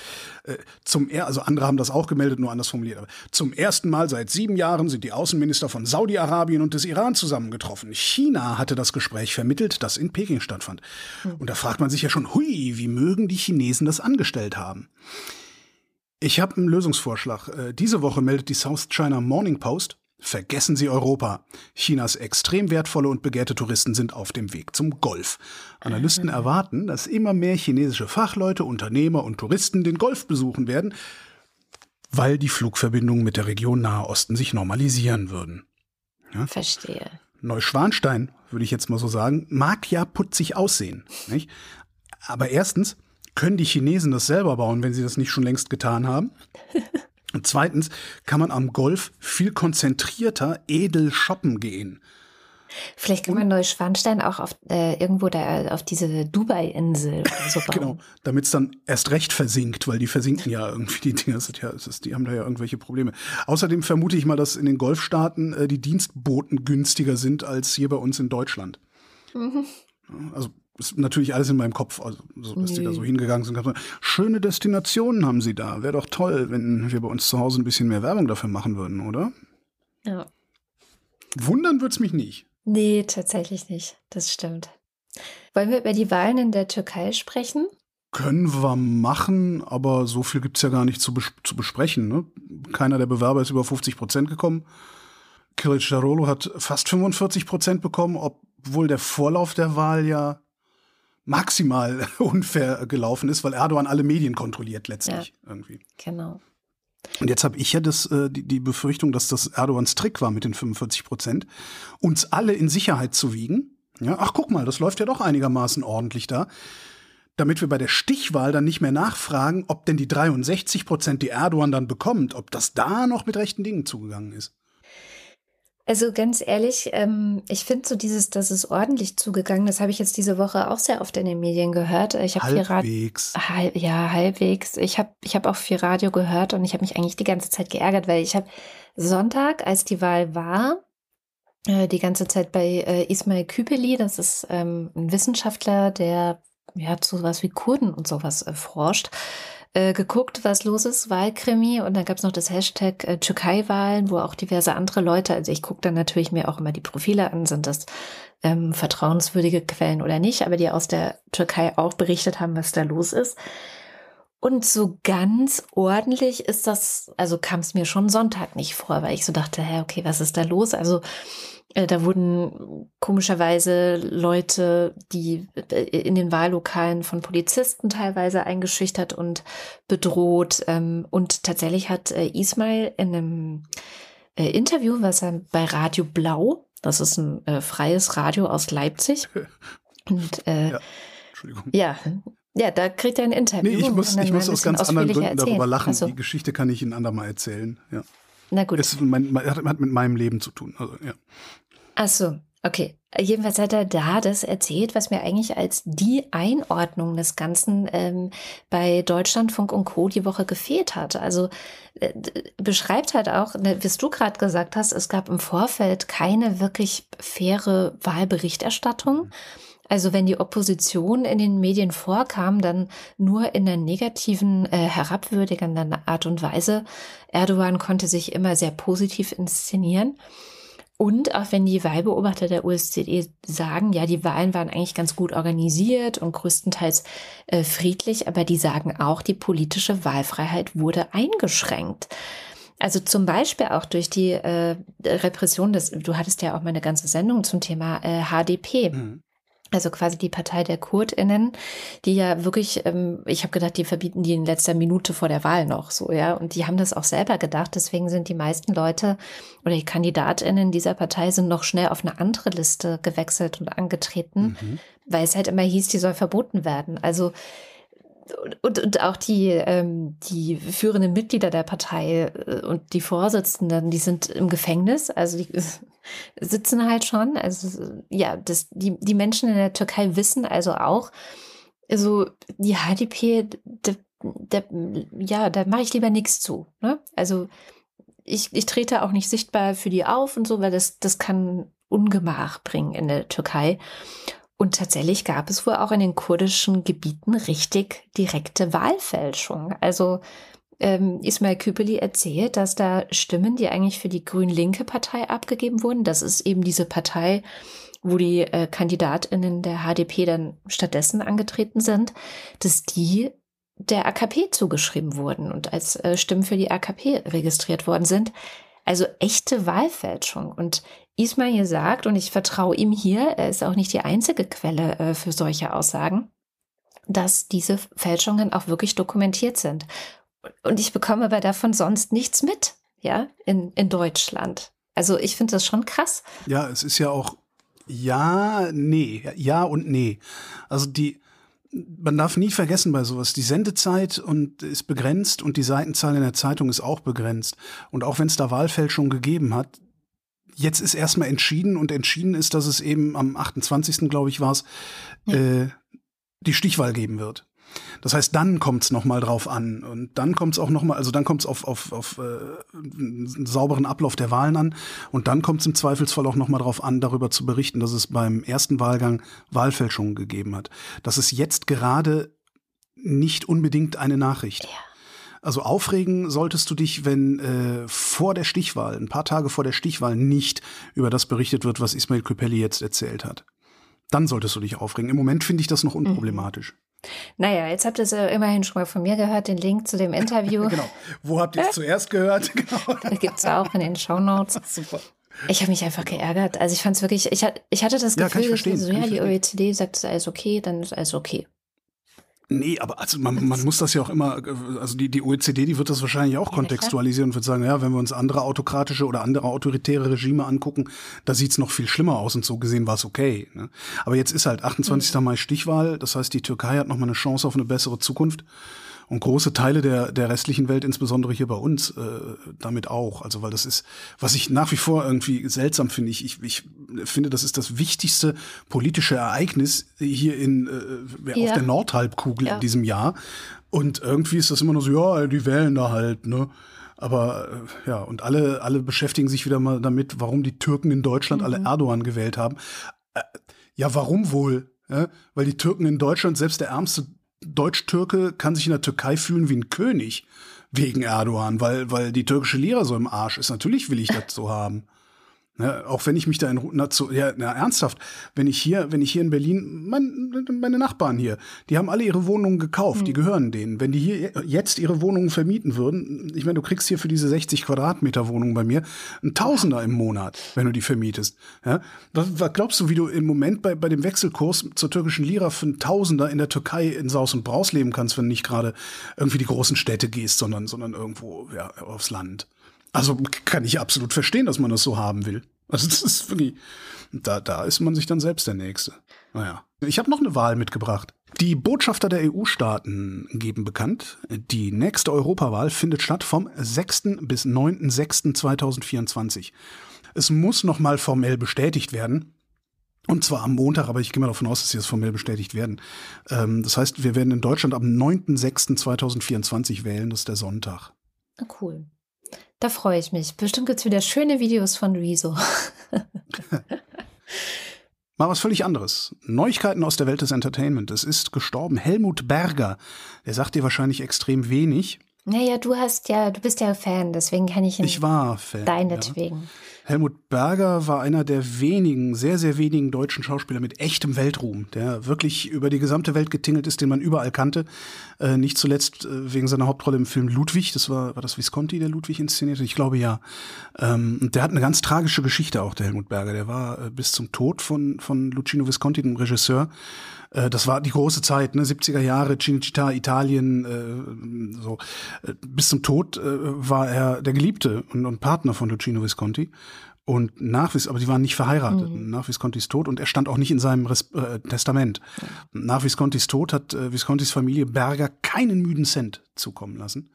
Äh, zum er also andere haben das auch gemeldet, nur anders formuliert. Aber zum ersten Mal seit sieben Jahren sind die Außenminister von Saudi-Arabien und des Iran zusammengetroffen. China hatte das Gespräch vermittelt, das in Peking stattfand. Hm. Und da fragt man sich ja schon, hui, wie mögen die Chinesen das angestellt haben? Ich habe einen Lösungsvorschlag. Äh, diese Woche meldet die South China Morning Post, Vergessen Sie Europa. Chinas extrem wertvolle und begehrte Touristen sind auf dem Weg zum Golf. Analysten mhm. erwarten, dass immer mehr chinesische Fachleute, Unternehmer und Touristen den Golf besuchen werden, weil die Flugverbindungen mit der Region Nahe Osten sich normalisieren würden. Ja? Verstehe. Neuschwanstein, würde ich jetzt mal so sagen, mag ja putzig aussehen. Nicht? Aber erstens können die Chinesen das selber bauen, wenn sie das nicht schon längst getan haben. Und zweitens kann man am Golf viel konzentrierter edel shoppen gehen. Vielleicht kann man Neuschwanstein auch auf, äh, irgendwo da auf diese Dubai-Insel so bauen. genau, damit es dann erst recht versinkt, weil die versinken ja irgendwie, die Dinger sind ja, ist, die haben da ja irgendwelche Probleme. Außerdem vermute ich mal, dass in den Golfstaaten äh, die Dienstboten günstiger sind als hier bei uns in Deutschland. Mhm. Also ist natürlich alles in meinem Kopf, also so, dass nee. die da so hingegangen sind. Schöne Destinationen haben sie da. Wäre doch toll, wenn wir bei uns zu Hause ein bisschen mehr Werbung dafür machen würden, oder? Ja. Wundern würde es mich nicht. Nee, tatsächlich nicht. Das stimmt. Wollen wir über die Wahlen in der Türkei sprechen? Können wir machen, aber so viel gibt es ja gar nicht zu, bes zu besprechen. Ne? Keiner der Bewerber ist über 50 Prozent gekommen. Kılıçdaroğlu hat fast 45 Prozent bekommen, obwohl der Vorlauf der Wahl ja maximal unfair gelaufen ist, weil Erdogan alle Medien kontrolliert letztlich ja, irgendwie. Genau. Und jetzt habe ich ja das, äh, die, die Befürchtung, dass das Erdogans Trick war mit den 45 Prozent, uns alle in Sicherheit zu wiegen. Ja, ach guck mal, das läuft ja doch einigermaßen ordentlich da. Damit wir bei der Stichwahl dann nicht mehr nachfragen, ob denn die 63 Prozent, die Erdogan dann bekommt, ob das da noch mit rechten Dingen zugegangen ist. Also ganz ehrlich, ähm, ich finde so dieses, dass es ordentlich zugegangen, das habe ich jetzt diese Woche auch sehr oft in den Medien gehört. Ich habe halbwegs. Viel halb, ja, halbwegs. Ich habe ich hab auch viel Radio gehört und ich habe mich eigentlich die ganze Zeit geärgert, weil ich habe Sonntag, als die Wahl war, äh, die ganze Zeit bei äh, Ismail Küpeli, das ist ähm, ein Wissenschaftler, der ja zu sowas wie Kurden und sowas äh, forscht äh, geguckt, was los ist, Wahlkrimi. Und dann gab es noch das Hashtag äh, Türkei-Wahlen, wo auch diverse andere Leute, also ich gucke dann natürlich mir auch immer die Profile an, sind das ähm, vertrauenswürdige Quellen oder nicht, aber die aus der Türkei auch berichtet haben, was da los ist. Und so ganz ordentlich ist das, also kam es mir schon Sonntag nicht vor, weil ich so dachte, hä, okay, was ist da los? Also da wurden komischerweise Leute, die äh, in den Wahllokalen von Polizisten teilweise eingeschüchtert und bedroht. Ähm, und tatsächlich hat äh, Ismail in einem Interview, was er bei Radio Blau Das ist ein äh, freies Radio aus Leipzig. Und äh, ja, Entschuldigung. Ja, ja, da kriegt er ein Interview. Nee, ich muss, ich muss aus ganz anderen Gründen erzählen. darüber lachen. Also, Die Geschichte kann ich Ihnen andermal erzählen. Ja. Na gut. Es mein, hat mit meinem Leben zu tun. Also, ja. Ach so, okay. Jedenfalls hat er da das erzählt, was mir eigentlich als die Einordnung des Ganzen ähm, bei Deutschlandfunk und Co. die Woche gefehlt hat. Also äh, beschreibt halt auch, ne, wie du gerade gesagt hast, es gab im Vorfeld keine wirklich faire Wahlberichterstattung. Mhm. Also wenn die Opposition in den Medien vorkam, dann nur in einer negativen, äh, herabwürdigenden Art und Weise. Erdogan konnte sich immer sehr positiv inszenieren. Und auch wenn die Wahlbeobachter der USCD sagen, ja, die Wahlen waren eigentlich ganz gut organisiert und größtenteils äh, friedlich, aber die sagen auch, die politische Wahlfreiheit wurde eingeschränkt. Also zum Beispiel auch durch die äh, Repression des, du hattest ja auch mal eine ganze Sendung zum Thema äh, HDP. Mhm also quasi die Partei der KurdInnen, die ja wirklich, ähm, ich habe gedacht, die verbieten die in letzter Minute vor der Wahl noch so, ja. Und die haben das auch selber gedacht. Deswegen sind die meisten Leute oder die KandidatInnen dieser Partei sind noch schnell auf eine andere Liste gewechselt und angetreten, mhm. weil es halt immer hieß, die soll verboten werden. Also und, und auch die, ähm, die führenden Mitglieder der Partei äh, und die Vorsitzenden, die sind im Gefängnis, also die sitzen halt schon. Also ja, das, die, die Menschen in der Türkei wissen also auch, also die HDP, da, da, ja, da mache ich lieber nichts zu. Ne? Also ich, ich trete auch nicht sichtbar für die auf und so, weil das, das kann Ungemach bringen in der Türkei. Und tatsächlich gab es wohl auch in den kurdischen Gebieten richtig direkte Wahlfälschung. Also ähm, Ismail Küpeli erzählt, dass da Stimmen, die eigentlich für die grün-linke Partei abgegeben wurden, das ist eben diese Partei, wo die äh, KandidatInnen der HDP dann stattdessen angetreten sind, dass die der AKP zugeschrieben wurden und als äh, Stimmen für die AKP registriert worden sind. Also echte Wahlfälschung. Und Ismail sagt, und ich vertraue ihm hier, er ist auch nicht die einzige Quelle äh, für solche Aussagen, dass diese Fälschungen auch wirklich dokumentiert sind. Und ich bekomme aber davon sonst nichts mit, ja, in, in Deutschland. Also ich finde das schon krass. Ja, es ist ja auch ja, nee, ja und nee. Also die, man darf nie vergessen bei sowas, die Sendezeit und ist begrenzt und die Seitenzahl in der Zeitung ist auch begrenzt. Und auch wenn es da Wahlfälschung gegeben hat, jetzt ist erstmal entschieden und entschieden ist, dass es eben am 28. glaube ich war es, äh, die Stichwahl geben wird. Das heißt, dann kommt es nochmal drauf an. Und dann kommt es auch nochmal, also dann kommt es auf, auf, auf äh, einen sauberen Ablauf der Wahlen an. Und dann kommt es im Zweifelsfall auch nochmal drauf an, darüber zu berichten, dass es beim ersten Wahlgang Wahlfälschungen gegeben hat. Das ist jetzt gerade nicht unbedingt eine Nachricht. Ja. Also aufregen solltest du dich, wenn äh, vor der Stichwahl, ein paar Tage vor der Stichwahl, nicht über das berichtet wird, was Ismail Küpelli jetzt erzählt hat. Dann solltest du dich aufregen. Im Moment finde ich das noch mhm. unproblematisch. Naja, jetzt habt ihr es ja immerhin schon mal von mir gehört, den Link zu dem Interview. genau. Wo habt ihr es zuerst gehört? Genau. Gibt es auch in den Shownotes. Super. Ich habe mich einfach geärgert. Also ich fand es wirklich, ich, ich hatte das Gefühl, ja, dass so, ja, die OECD sagt, es ist alles okay, dann ist alles okay. Nee, aber also man, man muss das ja auch immer, also die, die OECD, die wird das wahrscheinlich auch kontextualisieren und wird sagen, ja, wenn wir uns andere autokratische oder andere autoritäre Regime angucken, da sieht's noch viel schlimmer aus und so gesehen war es okay. Ne? Aber jetzt ist halt 28. Mhm. Mai Stichwahl, das heißt, die Türkei hat nochmal eine Chance auf eine bessere Zukunft und große Teile der, der restlichen Welt, insbesondere hier bei uns, äh, damit auch. Also weil das ist, was ich nach wie vor irgendwie seltsam finde. Ich, ich, ich finde, das ist das wichtigste politische Ereignis hier in äh, ja. auf der Nordhalbkugel ja. in diesem Jahr. Und irgendwie ist das immer nur so, ja, die wählen da halt, ne? Aber äh, ja, und alle, alle beschäftigen sich wieder mal damit, warum die Türken in Deutschland mhm. alle Erdogan gewählt haben. Äh, ja, warum wohl? Ja? Weil die Türken in Deutschland, selbst der ärmste Deutsch-Türke kann sich in der Türkei fühlen wie ein König wegen Erdogan, weil, weil die türkische Lira so im Arsch ist. Natürlich will ich das so haben. Ne, auch wenn ich mich da in na, zu, ja, na, ernsthaft, wenn ich hier, wenn ich hier in Berlin, mein, meine Nachbarn hier, die haben alle ihre Wohnungen gekauft, mhm. die gehören denen. Wenn die hier jetzt ihre Wohnungen vermieten würden, ich meine, du kriegst hier für diese 60 Quadratmeter Wohnung bei mir ein Tausender im Monat, wenn du die vermietest. Ja? Was, was glaubst du, wie du im Moment bei, bei dem Wechselkurs zur türkischen Lira für ein Tausender in der Türkei in Saus und Braus leben kannst, wenn du nicht gerade irgendwie die großen Städte gehst, sondern, sondern irgendwo ja, aufs Land? Also kann ich absolut verstehen, dass man das so haben will. Also das ist wirklich, da, da ist man sich dann selbst der Nächste. Naja. Ich habe noch eine Wahl mitgebracht. Die Botschafter der EU-Staaten geben bekannt, die nächste Europawahl findet statt vom 6. bis 9.6.2024. Es muss nochmal formell bestätigt werden. Und zwar am Montag, aber ich gehe mal davon aus, dass sie das formell bestätigt werden. Ähm, das heißt, wir werden in Deutschland am 9.6.2024 wählen, das ist der Sonntag. Ah, cool. Da freue ich mich. Bestimmt gibt es wieder schöne Videos von Rezo. Mal was völlig anderes. Neuigkeiten aus der Welt des Entertainment. Es ist gestorben Helmut Berger. Der sagt dir wahrscheinlich extrem wenig. Naja, du hast ja, du bist ja Fan, deswegen kann ich ihn. Ich war Fan. Deinetwegen. Ja. Helmut Berger war einer der wenigen, sehr, sehr wenigen deutschen Schauspieler mit echtem Weltruhm, der wirklich über die gesamte Welt getingelt ist, den man überall kannte. Äh, nicht zuletzt äh, wegen seiner Hauptrolle im Film Ludwig. Das war, war das Visconti, der Ludwig inszenierte? Ich glaube ja. Ähm, und der hat eine ganz tragische Geschichte auch, der Helmut Berger. Der war äh, bis zum Tod von, von Luciano Visconti, dem Regisseur, äh, das war die große Zeit, ne, 70er Jahre, Cinecittà, Italien, äh, so. Äh, bis zum Tod äh, war er der Geliebte und, und Partner von Luciano Visconti. Und nach, aber die waren nicht verheiratet. Mhm. Nach Viscontis Tod und er stand auch nicht in seinem Res äh, Testament. Ja. Nach Viscontis Tod hat äh, Viscontis Familie Berger keinen müden Cent zukommen lassen.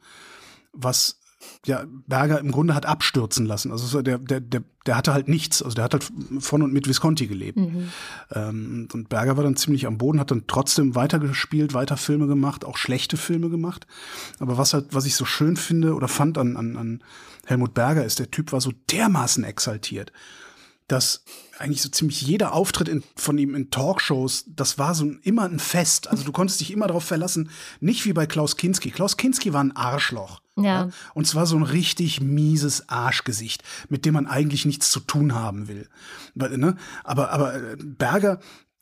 Was ja, Berger im Grunde hat abstürzen lassen. Also der, der, der, der hatte halt nichts. Also der hat halt von und mit Visconti gelebt. Mhm. Ähm, und Berger war dann ziemlich am Boden, hat dann trotzdem weitergespielt, weiter Filme gemacht, auch schlechte Filme gemacht. Aber was halt, was ich so schön finde oder fand an, an, an Helmut Berger ist, der Typ war so dermaßen exaltiert, dass eigentlich so ziemlich jeder Auftritt in, von ihm in Talkshows, das war so immer ein Fest. Also du konntest dich immer darauf verlassen, nicht wie bei Klaus Kinski. Klaus Kinski war ein Arschloch. Ja. ja. Und zwar so ein richtig mieses Arschgesicht, mit dem man eigentlich nichts zu tun haben will. Ne? Aber, aber äh, Berger,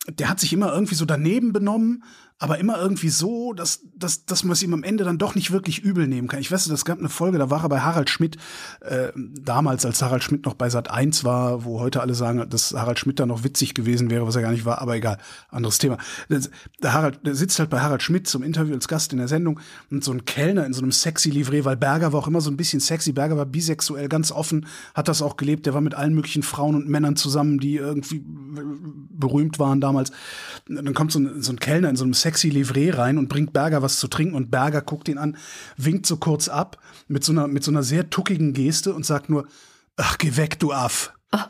der hat sich immer irgendwie so daneben benommen aber immer irgendwie so, dass, dass, dass man es ihm am Ende dann doch nicht wirklich übel nehmen kann. Ich weiß, es gab eine Folge, da war er bei Harald Schmidt, äh, damals, als Harald Schmidt noch bei Sat 1 war, wo heute alle sagen, dass Harald Schmidt da noch witzig gewesen wäre, was er gar nicht war, aber egal, anderes Thema. Der, Harald, der sitzt halt bei Harald Schmidt zum Interview als Gast in der Sendung und so ein Kellner in so einem sexy Livret, weil Berger war auch immer so ein bisschen sexy, Berger war bisexuell, ganz offen, hat das auch gelebt, der war mit allen möglichen Frauen und Männern zusammen, die irgendwie berühmt waren damals. Und dann kommt so ein, so ein Kellner in so einem sexy Livret rein und bringt Berger was zu trinken und Berger guckt ihn an, winkt so kurz ab mit so einer, mit so einer sehr tuckigen Geste und sagt nur, ach, geh weg, du Aff. Ah.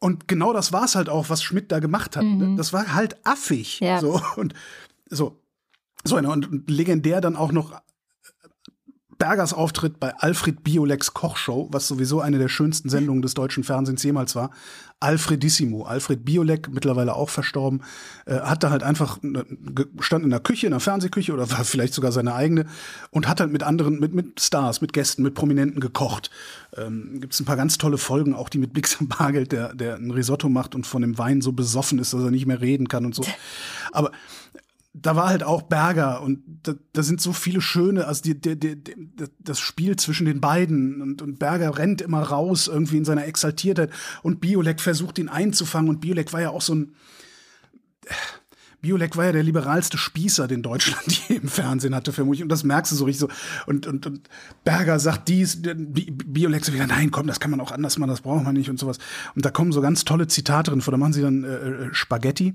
Und genau das war es halt auch, was Schmidt da gemacht hat. Ne? Mhm. Das war halt affig. Ja. So, und so. So, und, und legendär dann auch noch Bergers Auftritt bei Alfred Biolex Kochshow, was sowieso eine der schönsten Sendungen des deutschen Fernsehens jemals war. Alfredissimo. Alfred Biolek, mittlerweile auch verstorben, äh, hat da halt einfach stand in der Küche, in der Fernsehküche oder war vielleicht sogar seine eigene und hat halt mit anderen, mit, mit Stars, mit Gästen, mit Prominenten gekocht. Ähm, Gibt es ein paar ganz tolle Folgen, auch die mit Bixen Bargeld, der, der ein Risotto macht und von dem Wein so besoffen ist, dass er nicht mehr reden kann und so. Aber da war halt auch Berger und da, da sind so viele schöne, also die, die, die, das Spiel zwischen den beiden und, und Berger rennt immer raus irgendwie in seiner Exaltiertheit und Biolek versucht ihn einzufangen und Biolek war ja auch so ein Biolek war ja der liberalste Spießer, den Deutschland je im Fernsehen hatte, vermutlich. Und das merkst du so richtig so. Und, und, und Berger sagt dies, Biolek so wieder, nein, komm, das kann man auch anders machen, das braucht man nicht und sowas. Und da kommen so ganz tolle Zitate drin vor. Da machen sie dann äh, äh Spaghetti.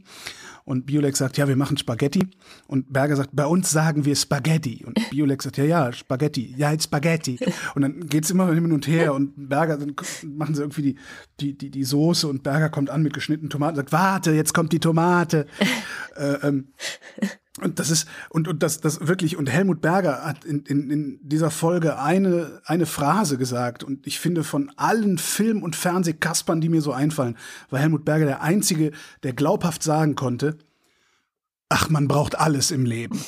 Und Biolex sagt, ja, wir machen Spaghetti. Und Berger sagt, bei uns sagen wir Spaghetti. Und Biolex sagt, ja, ja, Spaghetti. Ja, jetzt Spaghetti. Und dann geht's immer hin und her. Und Berger, dann machen sie irgendwie die, die, die, die Soße. Und Berger kommt an mit geschnittenen Tomaten und sagt, warte, jetzt kommt die Tomate. äh, ähm, und das ist, und, und das, das wirklich, und Helmut Berger hat in, in, in dieser Folge eine, eine Phrase gesagt. Und ich finde, von allen Film- und Fernsehkaspern, die mir so einfallen, war Helmut Berger der Einzige, der glaubhaft sagen konnte, ach, man braucht alles im Leben.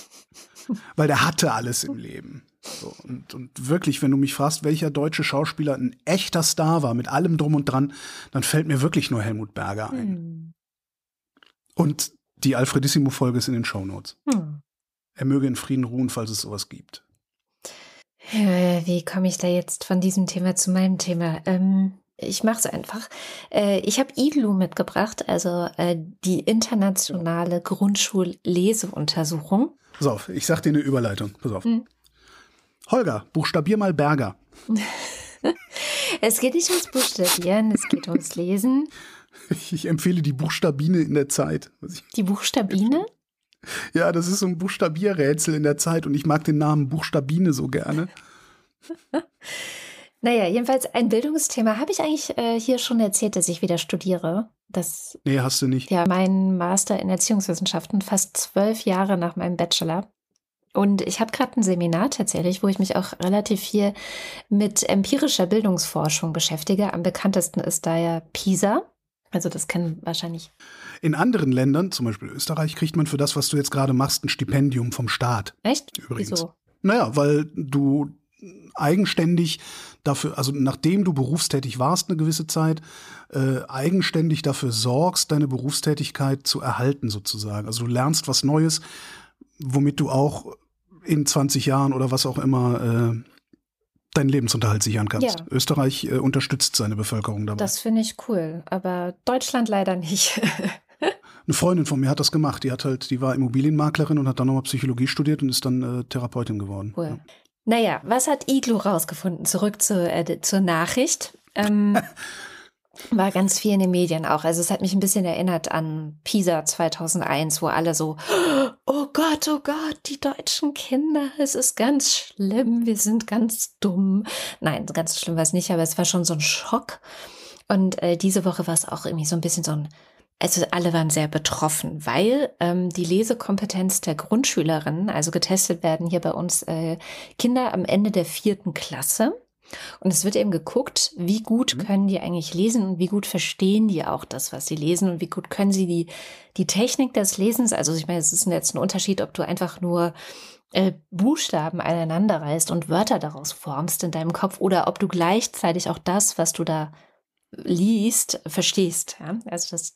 Weil der hatte alles im Leben. So, und, und wirklich, wenn du mich fragst, welcher deutsche Schauspieler ein echter Star war, mit allem drum und dran, dann fällt mir wirklich nur Helmut Berger ein. Hm. Und die Alfredissimo-Folge ist in den Shownotes. Hm. Er möge in Frieden ruhen, falls es sowas gibt. Wie komme ich da jetzt von diesem Thema zu meinem Thema? Ähm, ich mache es einfach. Äh, ich habe IGLU mitgebracht, also äh, die internationale Grundschulleseuntersuchung. Pass auf, ich sag dir eine Überleitung. Pass auf. Hm. Holger, buchstabier mal Berger. Es geht nicht ums Buchstabieren, es geht ums Lesen. Ich empfehle die Buchstabine in der Zeit. Die Buchstabine? Ja, das ist so ein Buchstabierrätsel in der Zeit und ich mag den Namen Buchstabine so gerne. naja, jedenfalls ein Bildungsthema. Habe ich eigentlich äh, hier schon erzählt, dass ich wieder studiere? Das, nee, hast du nicht. Ja, mein Master in Erziehungswissenschaften, fast zwölf Jahre nach meinem Bachelor. Und ich habe gerade ein Seminar tatsächlich, wo ich mich auch relativ viel mit empirischer Bildungsforschung beschäftige. Am bekanntesten ist da ja PISA. Also das kennen wahrscheinlich. In anderen Ländern, zum Beispiel Österreich, kriegt man für das, was du jetzt gerade machst, ein Stipendium vom Staat. Echt? Übrigens. Wieso? Naja, weil du eigenständig dafür, also nachdem du berufstätig warst eine gewisse Zeit, äh, eigenständig dafür sorgst, deine Berufstätigkeit zu erhalten sozusagen. Also du lernst was Neues, womit du auch in 20 Jahren oder was auch immer äh, deinen Lebensunterhalt sichern kannst. Ja. Österreich äh, unterstützt seine Bevölkerung dabei. Das finde ich cool, aber Deutschland leider nicht. Eine Freundin von mir hat das gemacht. Die hat halt, die war Immobilienmaklerin und hat dann nochmal Psychologie studiert und ist dann äh, Therapeutin geworden. Cool. Ja. Naja, was hat Iglu rausgefunden? Zurück zu, äh, zur Nachricht. Ähm, war ganz viel in den Medien auch. Also es hat mich ein bisschen erinnert an Pisa 2001, wo alle so, oh Gott, oh Gott, die deutschen Kinder, es ist ganz schlimm, wir sind ganz dumm. Nein, ganz schlimm war es nicht, aber es war schon so ein Schock. Und äh, diese Woche war es auch irgendwie so ein bisschen so ein, also alle waren sehr betroffen, weil ähm, die Lesekompetenz der Grundschülerinnen, also getestet werden hier bei uns äh, Kinder am Ende der vierten Klasse. Und es wird eben geguckt, wie gut mhm. können die eigentlich lesen und wie gut verstehen die auch das, was sie lesen und wie gut können sie die, die Technik des Lesens, also ich meine, es ist jetzt ein Unterschied, ob du einfach nur äh, Buchstaben aneinander reißt und Wörter daraus formst in deinem Kopf oder ob du gleichzeitig auch das, was du da liest, verstehst. Ja? Also das,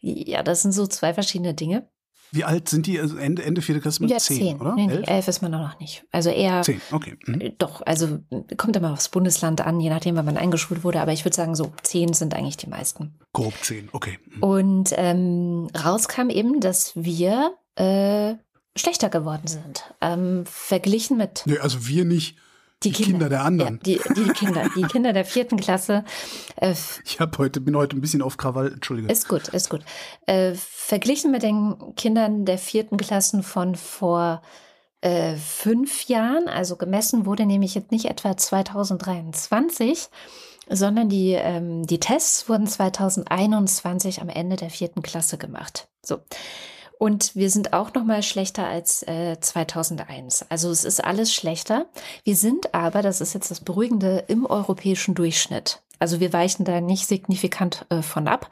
ja, das sind so zwei verschiedene Dinge. Wie alt sind die? Also Ende, Ende vierte Klasse mit ja, zehn, zehn, oder? Nee, nee, elf ist man noch nicht. Also eher. Zehn, okay. Mhm. Äh, doch, also kommt immer aufs Bundesland an, je nachdem, wann man eingeschult wurde. Aber ich würde sagen, so zehn sind eigentlich die meisten. Grob zehn, okay. Mhm. Und ähm, rauskam eben, dass wir äh, schlechter geworden sind. Ähm, verglichen mit. Nee, also wir nicht. Die, die Kinder, Kinder, der anderen. Ja, die, die Kinder, die Kinder der vierten Klasse. Äh, ich hab heute, bin heute ein bisschen auf Krawall, entschuldige. Ist gut, ist gut. Äh, verglichen mit den Kindern der vierten Klassen von vor äh, fünf Jahren, also gemessen wurde nämlich jetzt nicht etwa 2023, sondern die, ähm, die Tests wurden 2021 am Ende der vierten Klasse gemacht. So. Und wir sind auch noch mal schlechter als äh, 2001. Also es ist alles schlechter. Wir sind aber, das ist jetzt das Beruhigende, im europäischen Durchschnitt. Also wir weichen da nicht signifikant äh, von ab.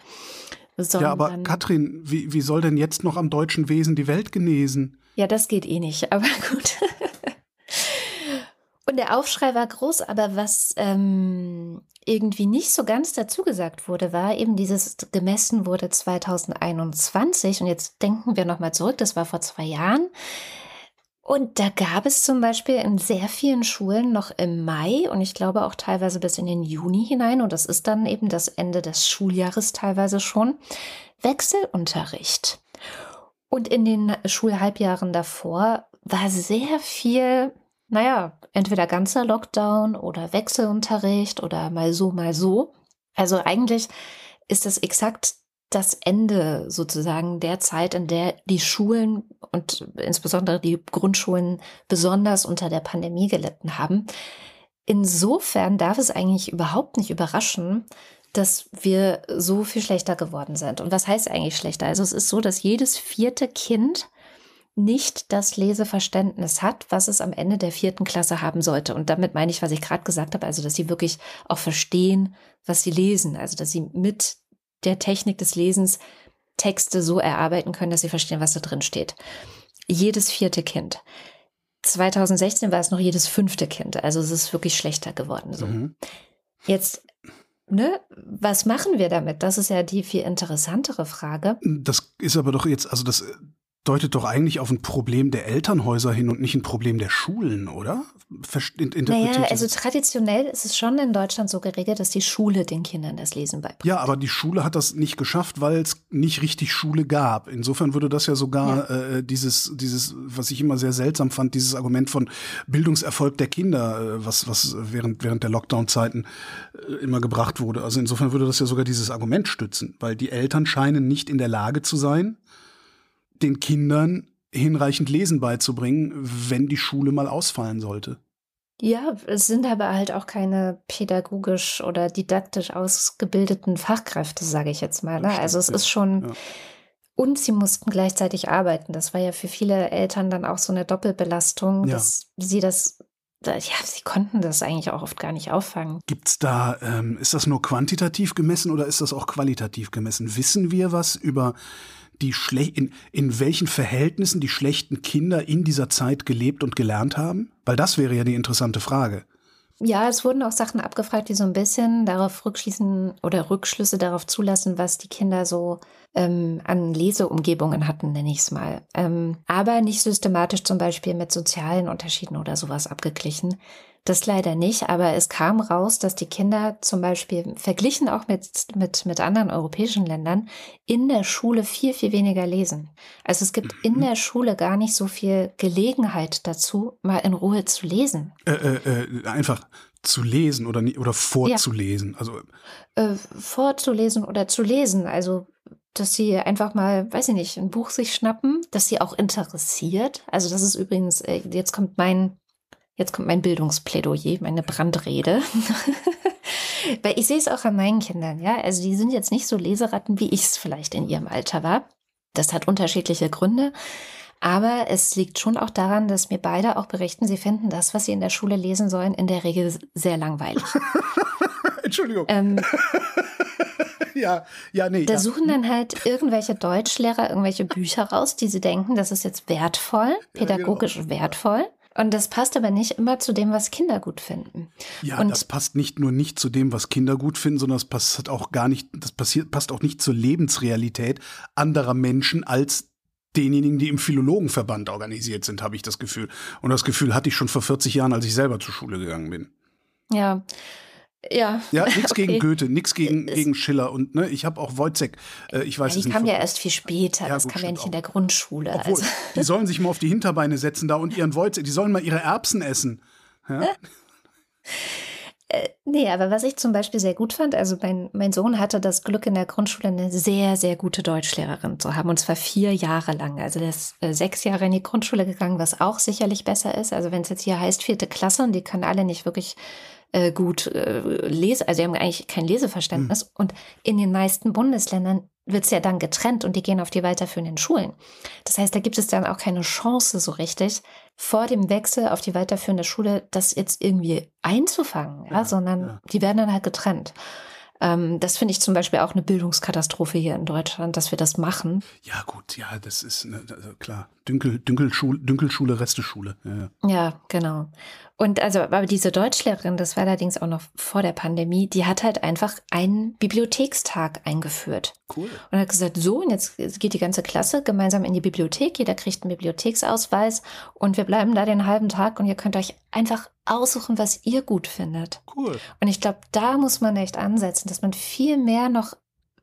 Ja, aber Katrin, wie, wie soll denn jetzt noch am deutschen Wesen die Welt genesen? Ja, das geht eh nicht, aber gut. Und der Aufschrei war groß, aber was ähm, irgendwie nicht so ganz dazu gesagt wurde, war eben dieses gemessen wurde 2021 und jetzt denken wir nochmal zurück, das war vor zwei Jahren. Und da gab es zum Beispiel in sehr vielen Schulen noch im Mai und ich glaube auch teilweise bis in den Juni hinein, und das ist dann eben das Ende des Schuljahres teilweise schon, Wechselunterricht. Und in den Schulhalbjahren davor war sehr viel naja, entweder ganzer Lockdown oder Wechselunterricht oder mal so, mal so. Also eigentlich ist das exakt das Ende sozusagen der Zeit, in der die Schulen und insbesondere die Grundschulen besonders unter der Pandemie gelitten haben. Insofern darf es eigentlich überhaupt nicht überraschen, dass wir so viel schlechter geworden sind. Und was heißt eigentlich schlechter? Also es ist so, dass jedes vierte Kind nicht das Leseverständnis hat, was es am Ende der vierten Klasse haben sollte. Und damit meine ich, was ich gerade gesagt habe, also dass sie wirklich auch verstehen, was sie lesen, also dass sie mit der Technik des Lesens Texte so erarbeiten können, dass sie verstehen, was da drin steht. Jedes vierte Kind. 2016 war es noch jedes fünfte Kind, also es ist wirklich schlechter geworden. So. Mhm. Jetzt Ne? Was machen wir damit? Das ist ja die viel interessantere Frage. Das ist aber doch jetzt, also das deutet doch eigentlich auf ein Problem der Elternhäuser hin und nicht ein Problem der Schulen, oder? naja, also traditionell ist es schon in Deutschland so geregelt, dass die Schule den Kindern das Lesen beibringt. Ja, aber die Schule hat das nicht geschafft, weil es nicht richtig Schule gab. Insofern würde das ja sogar ja. Äh, dieses, dieses, was ich immer sehr seltsam fand, dieses Argument von Bildungserfolg der Kinder, äh, was, was während, während der Lockdown-Zeiten äh, immer gebracht wurde. Also insofern würde das ja sogar dieses Argument stützen, weil die Eltern scheinen nicht in der Lage zu sein, den Kindern hinreichend Lesen beizubringen, wenn die Schule mal ausfallen sollte. Ja, es sind aber halt auch keine pädagogisch oder didaktisch ausgebildeten Fachkräfte, sage ich jetzt mal. Ne? Stimmt, also es ja. ist schon. Ja. Und sie mussten gleichzeitig arbeiten. Das war ja für viele Eltern dann auch so eine Doppelbelastung, ja. dass sie das ja, sie konnten das eigentlich auch oft gar nicht auffangen. Gibt's da, ähm, ist das nur quantitativ gemessen oder ist das auch qualitativ gemessen? Wissen wir was über die in, in welchen Verhältnissen die schlechten Kinder in dieser Zeit gelebt und gelernt haben? Weil das wäre ja die interessante Frage. Ja, es wurden auch Sachen abgefragt, die so ein bisschen darauf rückschließen oder Rückschlüsse darauf zulassen, was die Kinder so ähm, an Leseumgebungen hatten, nenne ich es mal. Ähm, aber nicht systematisch zum Beispiel mit sozialen Unterschieden oder sowas abgeglichen. Das leider nicht, aber es kam raus, dass die Kinder zum Beispiel verglichen auch mit, mit, mit anderen europäischen Ländern in der Schule viel, viel weniger lesen. Also es gibt in mhm. der Schule gar nicht so viel Gelegenheit dazu, mal in Ruhe zu lesen. Äh, äh, äh einfach zu lesen oder, oder vorzulesen. Ja. Also äh, vorzulesen oder zu lesen. Also dass sie einfach mal, weiß ich nicht, ein Buch sich schnappen, das sie auch interessiert. Also das ist übrigens, äh, jetzt kommt mein Jetzt kommt mein Bildungsplädoyer, meine Brandrede. Weil ich sehe es auch an meinen Kindern, ja. Also die sind jetzt nicht so Leseratten, wie ich es vielleicht in ihrem Alter war. Das hat unterschiedliche Gründe. Aber es liegt schon auch daran, dass mir beide auch berichten, sie finden das, was sie in der Schule lesen sollen, in der Regel sehr langweilig. Entschuldigung. Ähm, ja, ja, nee. Da ja. suchen dann halt irgendwelche Deutschlehrer irgendwelche Bücher raus, die sie denken, das ist jetzt wertvoll, pädagogisch ja, genau. wertvoll. Und das passt aber nicht immer zu dem, was Kinder gut finden. Ja, und das passt nicht nur nicht zu dem, was Kinder gut finden, sondern das passt auch gar nicht, das passiert, passt auch nicht zur Lebensrealität anderer Menschen als denjenigen, die im Philologenverband organisiert sind, habe ich das Gefühl. Und das Gefühl hatte ich schon vor 40 Jahren, als ich selber zur Schule gegangen bin. Ja, ja. Ja, nichts okay. gegen Goethe, nichts gegen, gegen Schiller und ne, ich habe auch Wojciech, äh, ich weiß ja, die kam ja erst viel später, ja, das gut, kam ja nicht auch. in der Grundschule. Obwohl, also. die sollen sich mal auf die Hinterbeine setzen da und ihren Wojciech, die sollen mal ihre Erbsen essen. Ja? Äh, nee, aber was ich zum Beispiel sehr gut fand, also mein, mein Sohn hatte das Glück in der Grundschule eine sehr, sehr gute Deutschlehrerin zu haben und zwar vier Jahre lang. Also der ist äh, sechs Jahre in die Grundschule gegangen, was auch sicherlich besser ist. Also wenn es jetzt hier heißt vierte Klasse und die können alle nicht wirklich äh, gut äh, lesen, also sie haben eigentlich kein Leseverständnis. Mhm. Und in den meisten Bundesländern wird es ja dann getrennt und die gehen auf die weiterführenden Schulen. Das heißt, da gibt es dann auch keine Chance so richtig, vor dem Wechsel auf die weiterführende Schule das jetzt irgendwie einzufangen, ja, ja sondern ja. die werden dann halt getrennt. Ähm, das finde ich zum Beispiel auch eine Bildungskatastrophe hier in Deutschland, dass wir das machen. Ja, gut, ja, das ist ne, also klar. Dünkel, Dünkelschule, Dünkelschule, Resteschule. Ja, ja. ja, genau. Und also, aber diese Deutschlehrerin, das war allerdings auch noch vor der Pandemie, die hat halt einfach einen Bibliothekstag eingeführt. Cool. Und hat gesagt, so, und jetzt geht die ganze Klasse gemeinsam in die Bibliothek, jeder kriegt einen Bibliotheksausweis und wir bleiben da den halben Tag und ihr könnt euch einfach aussuchen, was ihr gut findet. Cool. Und ich glaube, da muss man echt ansetzen, dass man viel mehr noch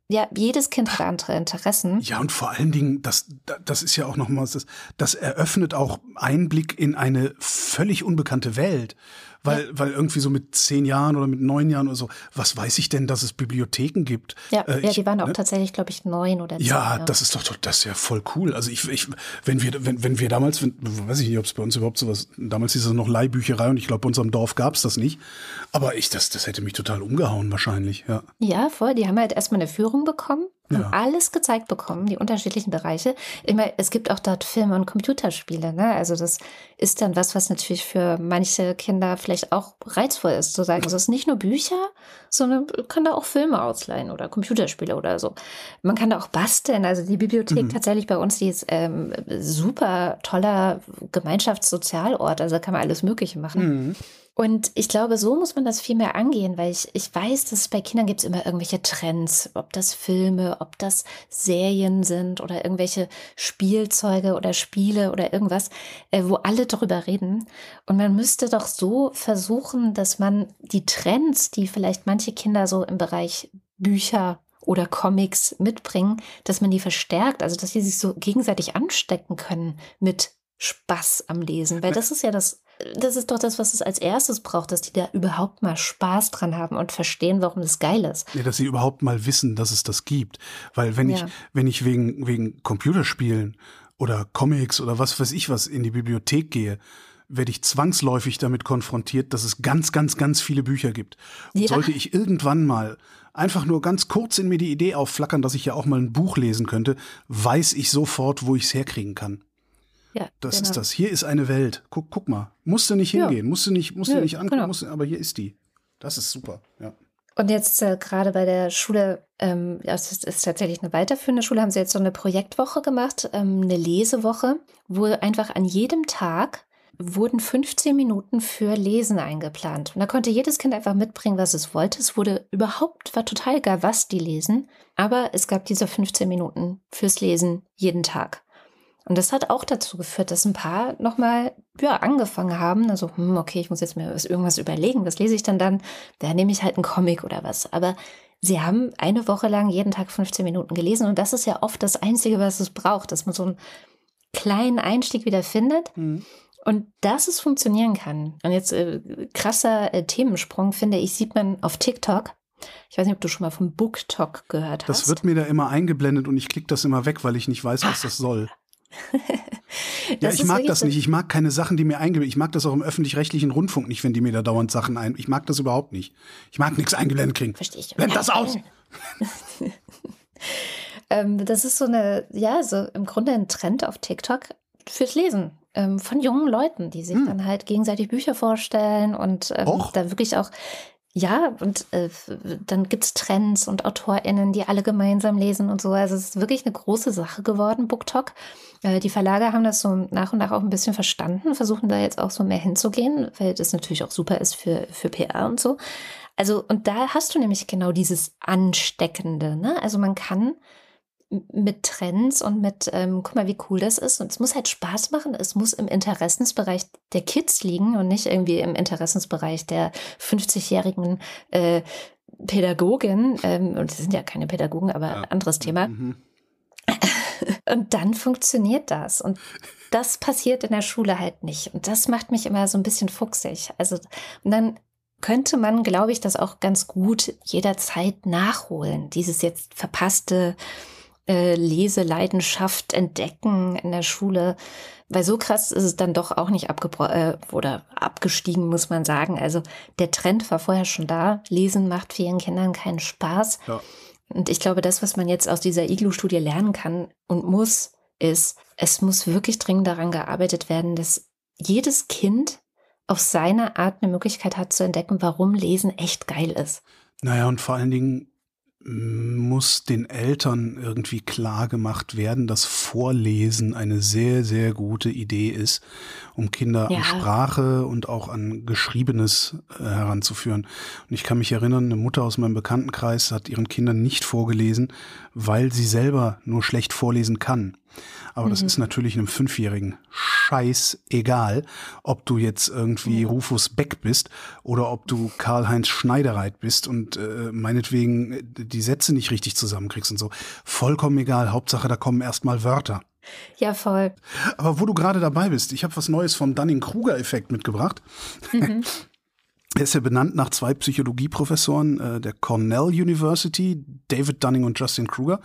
ja, jedes Kind hat andere Interessen. Ja, und vor allen Dingen, das, das ist ja auch nochmal, das, das eröffnet auch Einblick in eine völlig unbekannte Welt. Weil, ja. weil irgendwie so mit zehn Jahren oder mit neun Jahren oder so, was weiß ich denn, dass es Bibliotheken gibt? Ja, äh, ja die waren auch ne? tatsächlich, glaube ich, neun oder zehn. Ja, das ist doch, das ist ja voll cool. Also ich, ich wenn wir, wenn, wenn wir damals, wenn, weiß ich nicht, ob es bei uns überhaupt sowas, damals hieß es noch Leihbücherei und ich glaube, bei unserem Dorf gab es das nicht. Aber ich, das, das hätte mich total umgehauen wahrscheinlich, ja. Ja, voll. Die haben halt erstmal eine Führung bekommen ja. alles gezeigt bekommen, die unterschiedlichen Bereiche. Ich meine, es gibt auch dort Filme und Computerspiele. Ne? Also das ist dann was, was natürlich für manche Kinder vielleicht auch reizvoll ist, zu sagen, es ist nicht nur Bücher, sondern man kann da auch Filme ausleihen oder Computerspiele oder so. Man kann da auch basteln. Also die Bibliothek mhm. tatsächlich bei uns, die ist ähm, super toller Gemeinschaftssozialort. Also da kann man alles Mögliche machen. Mhm. Und ich glaube, so muss man das viel mehr angehen, weil ich, ich weiß, dass es bei Kindern gibt es immer irgendwelche Trends, ob das Filme, ob das Serien sind oder irgendwelche Spielzeuge oder Spiele oder irgendwas, äh, wo alle darüber reden. Und man müsste doch so versuchen, dass man die Trends, die vielleicht manche Kinder so im Bereich Bücher oder Comics mitbringen, dass man die verstärkt, also dass sie sich so gegenseitig anstecken können mit Spaß am Lesen, weil das ist ja das das ist doch das, was es als erstes braucht, dass die da überhaupt mal Spaß dran haben und verstehen, warum das geil ist. Ja, dass sie überhaupt mal wissen, dass es das gibt. Weil wenn ja. ich, wenn ich wegen, wegen Computerspielen oder Comics oder was weiß ich was in die Bibliothek gehe, werde ich zwangsläufig damit konfrontiert, dass es ganz, ganz, ganz viele Bücher gibt. Und ja. sollte ich irgendwann mal einfach nur ganz kurz in mir die Idee aufflackern, dass ich ja auch mal ein Buch lesen könnte, weiß ich sofort, wo ich es herkriegen kann. Ja, das genau. ist das. Hier ist eine Welt. Guck, guck mal. Musst du nicht hingehen, ja. musst du nicht, musst ja, du nicht angucken, genau. musst, aber hier ist die. Das ist super, ja. Und jetzt äh, gerade bei der Schule, ähm, das ist, ist, tatsächlich eine weiterführende Schule, haben sie jetzt so eine Projektwoche gemacht, ähm, eine Lesewoche, wo einfach an jedem Tag wurden 15 Minuten für Lesen eingeplant. Und da konnte jedes Kind einfach mitbringen, was es wollte. Es wurde überhaupt, war total egal, was die lesen. Aber es gab diese 15 Minuten fürs Lesen jeden Tag. Und das hat auch dazu geführt, dass ein paar nochmal ja, angefangen haben. Also, hm, okay, ich muss jetzt mir irgendwas überlegen. Was lese ich dann dann? Da nehme ich halt einen Comic oder was. Aber sie haben eine Woche lang jeden Tag 15 Minuten gelesen. Und das ist ja oft das Einzige, was es braucht, dass man so einen kleinen Einstieg wieder findet. Mhm. Und dass es funktionieren kann. Und jetzt äh, krasser äh, Themensprung, finde ich, sieht man auf TikTok. Ich weiß nicht, ob du schon mal vom BookTok gehört hast. Das wird mir da immer eingeblendet und ich klicke das immer weg, weil ich nicht weiß, was das soll. ja, ich mag das nicht. Ich mag keine Sachen, die mir eingeblendet Ich mag das auch im öffentlich-rechtlichen Rundfunk nicht, wenn die mir da dauernd Sachen ein. Ich mag das überhaupt nicht. Ich mag nichts eingeblendet kriegen. Verstehe ich. Blend das aus! ähm, das ist so eine, ja, so im Grunde ein Trend auf TikTok fürs Lesen ähm, von jungen Leuten, die sich hm. dann halt gegenseitig Bücher vorstellen und ähm, da wirklich auch ja, und äh, dann gibt's Trends und AutorInnen, die alle gemeinsam lesen und so. Also es ist wirklich eine große Sache geworden, BookTok. Äh, die Verlage haben das so nach und nach auch ein bisschen verstanden, versuchen da jetzt auch so mehr hinzugehen, weil das natürlich auch super ist für, für PR und so. Also, und da hast du nämlich genau dieses Ansteckende. Ne? Also man kann mit Trends und mit, ähm, guck mal, wie cool das ist. Und es muss halt Spaß machen. Es muss im Interessensbereich der Kids liegen und nicht irgendwie im Interessensbereich der 50-jährigen äh, Pädagogin. Ähm, und sie sind ja keine Pädagogen, aber ja. anderes Thema. Mhm. Und dann funktioniert das. Und das passiert in der Schule halt nicht. Und das macht mich immer so ein bisschen fuchsig. Also, und dann könnte man, glaube ich, das auch ganz gut jederzeit nachholen. Dieses jetzt verpasste äh, Leseleidenschaft entdecken in der Schule. Weil so krass ist es dann doch auch nicht abgebrochen äh, oder abgestiegen, muss man sagen. Also der Trend war vorher schon da. Lesen macht vielen Kindern keinen Spaß. Ja. Und ich glaube, das, was man jetzt aus dieser Iglu-Studie lernen kann und muss, ist, es muss wirklich dringend daran gearbeitet werden, dass jedes Kind auf seine Art eine Möglichkeit hat zu entdecken, warum Lesen echt geil ist. Naja, und vor allen Dingen muss den Eltern irgendwie klar gemacht werden, dass Vorlesen eine sehr, sehr gute Idee ist, um Kinder ja. an Sprache und auch an Geschriebenes äh, heranzuführen. Und ich kann mich erinnern, eine Mutter aus meinem Bekanntenkreis hat ihren Kindern nicht vorgelesen, weil sie selber nur schlecht vorlesen kann. Aber mhm. das ist natürlich einem Fünfjährigen scheißegal, ob du jetzt irgendwie mhm. Rufus Beck bist oder ob du Karl-Heinz Schneidereit bist und äh, meinetwegen die Sätze nicht richtig zusammenkriegst und so. Vollkommen egal. Hauptsache, da kommen erstmal Wörter. Ja, voll. Aber wo du gerade dabei bist, ich habe was Neues vom Dunning-Kruger-Effekt mitgebracht. Mhm. Er ist ja benannt nach zwei Psychologieprofessoren äh, der Cornell University, David Dunning und Justin Kruger.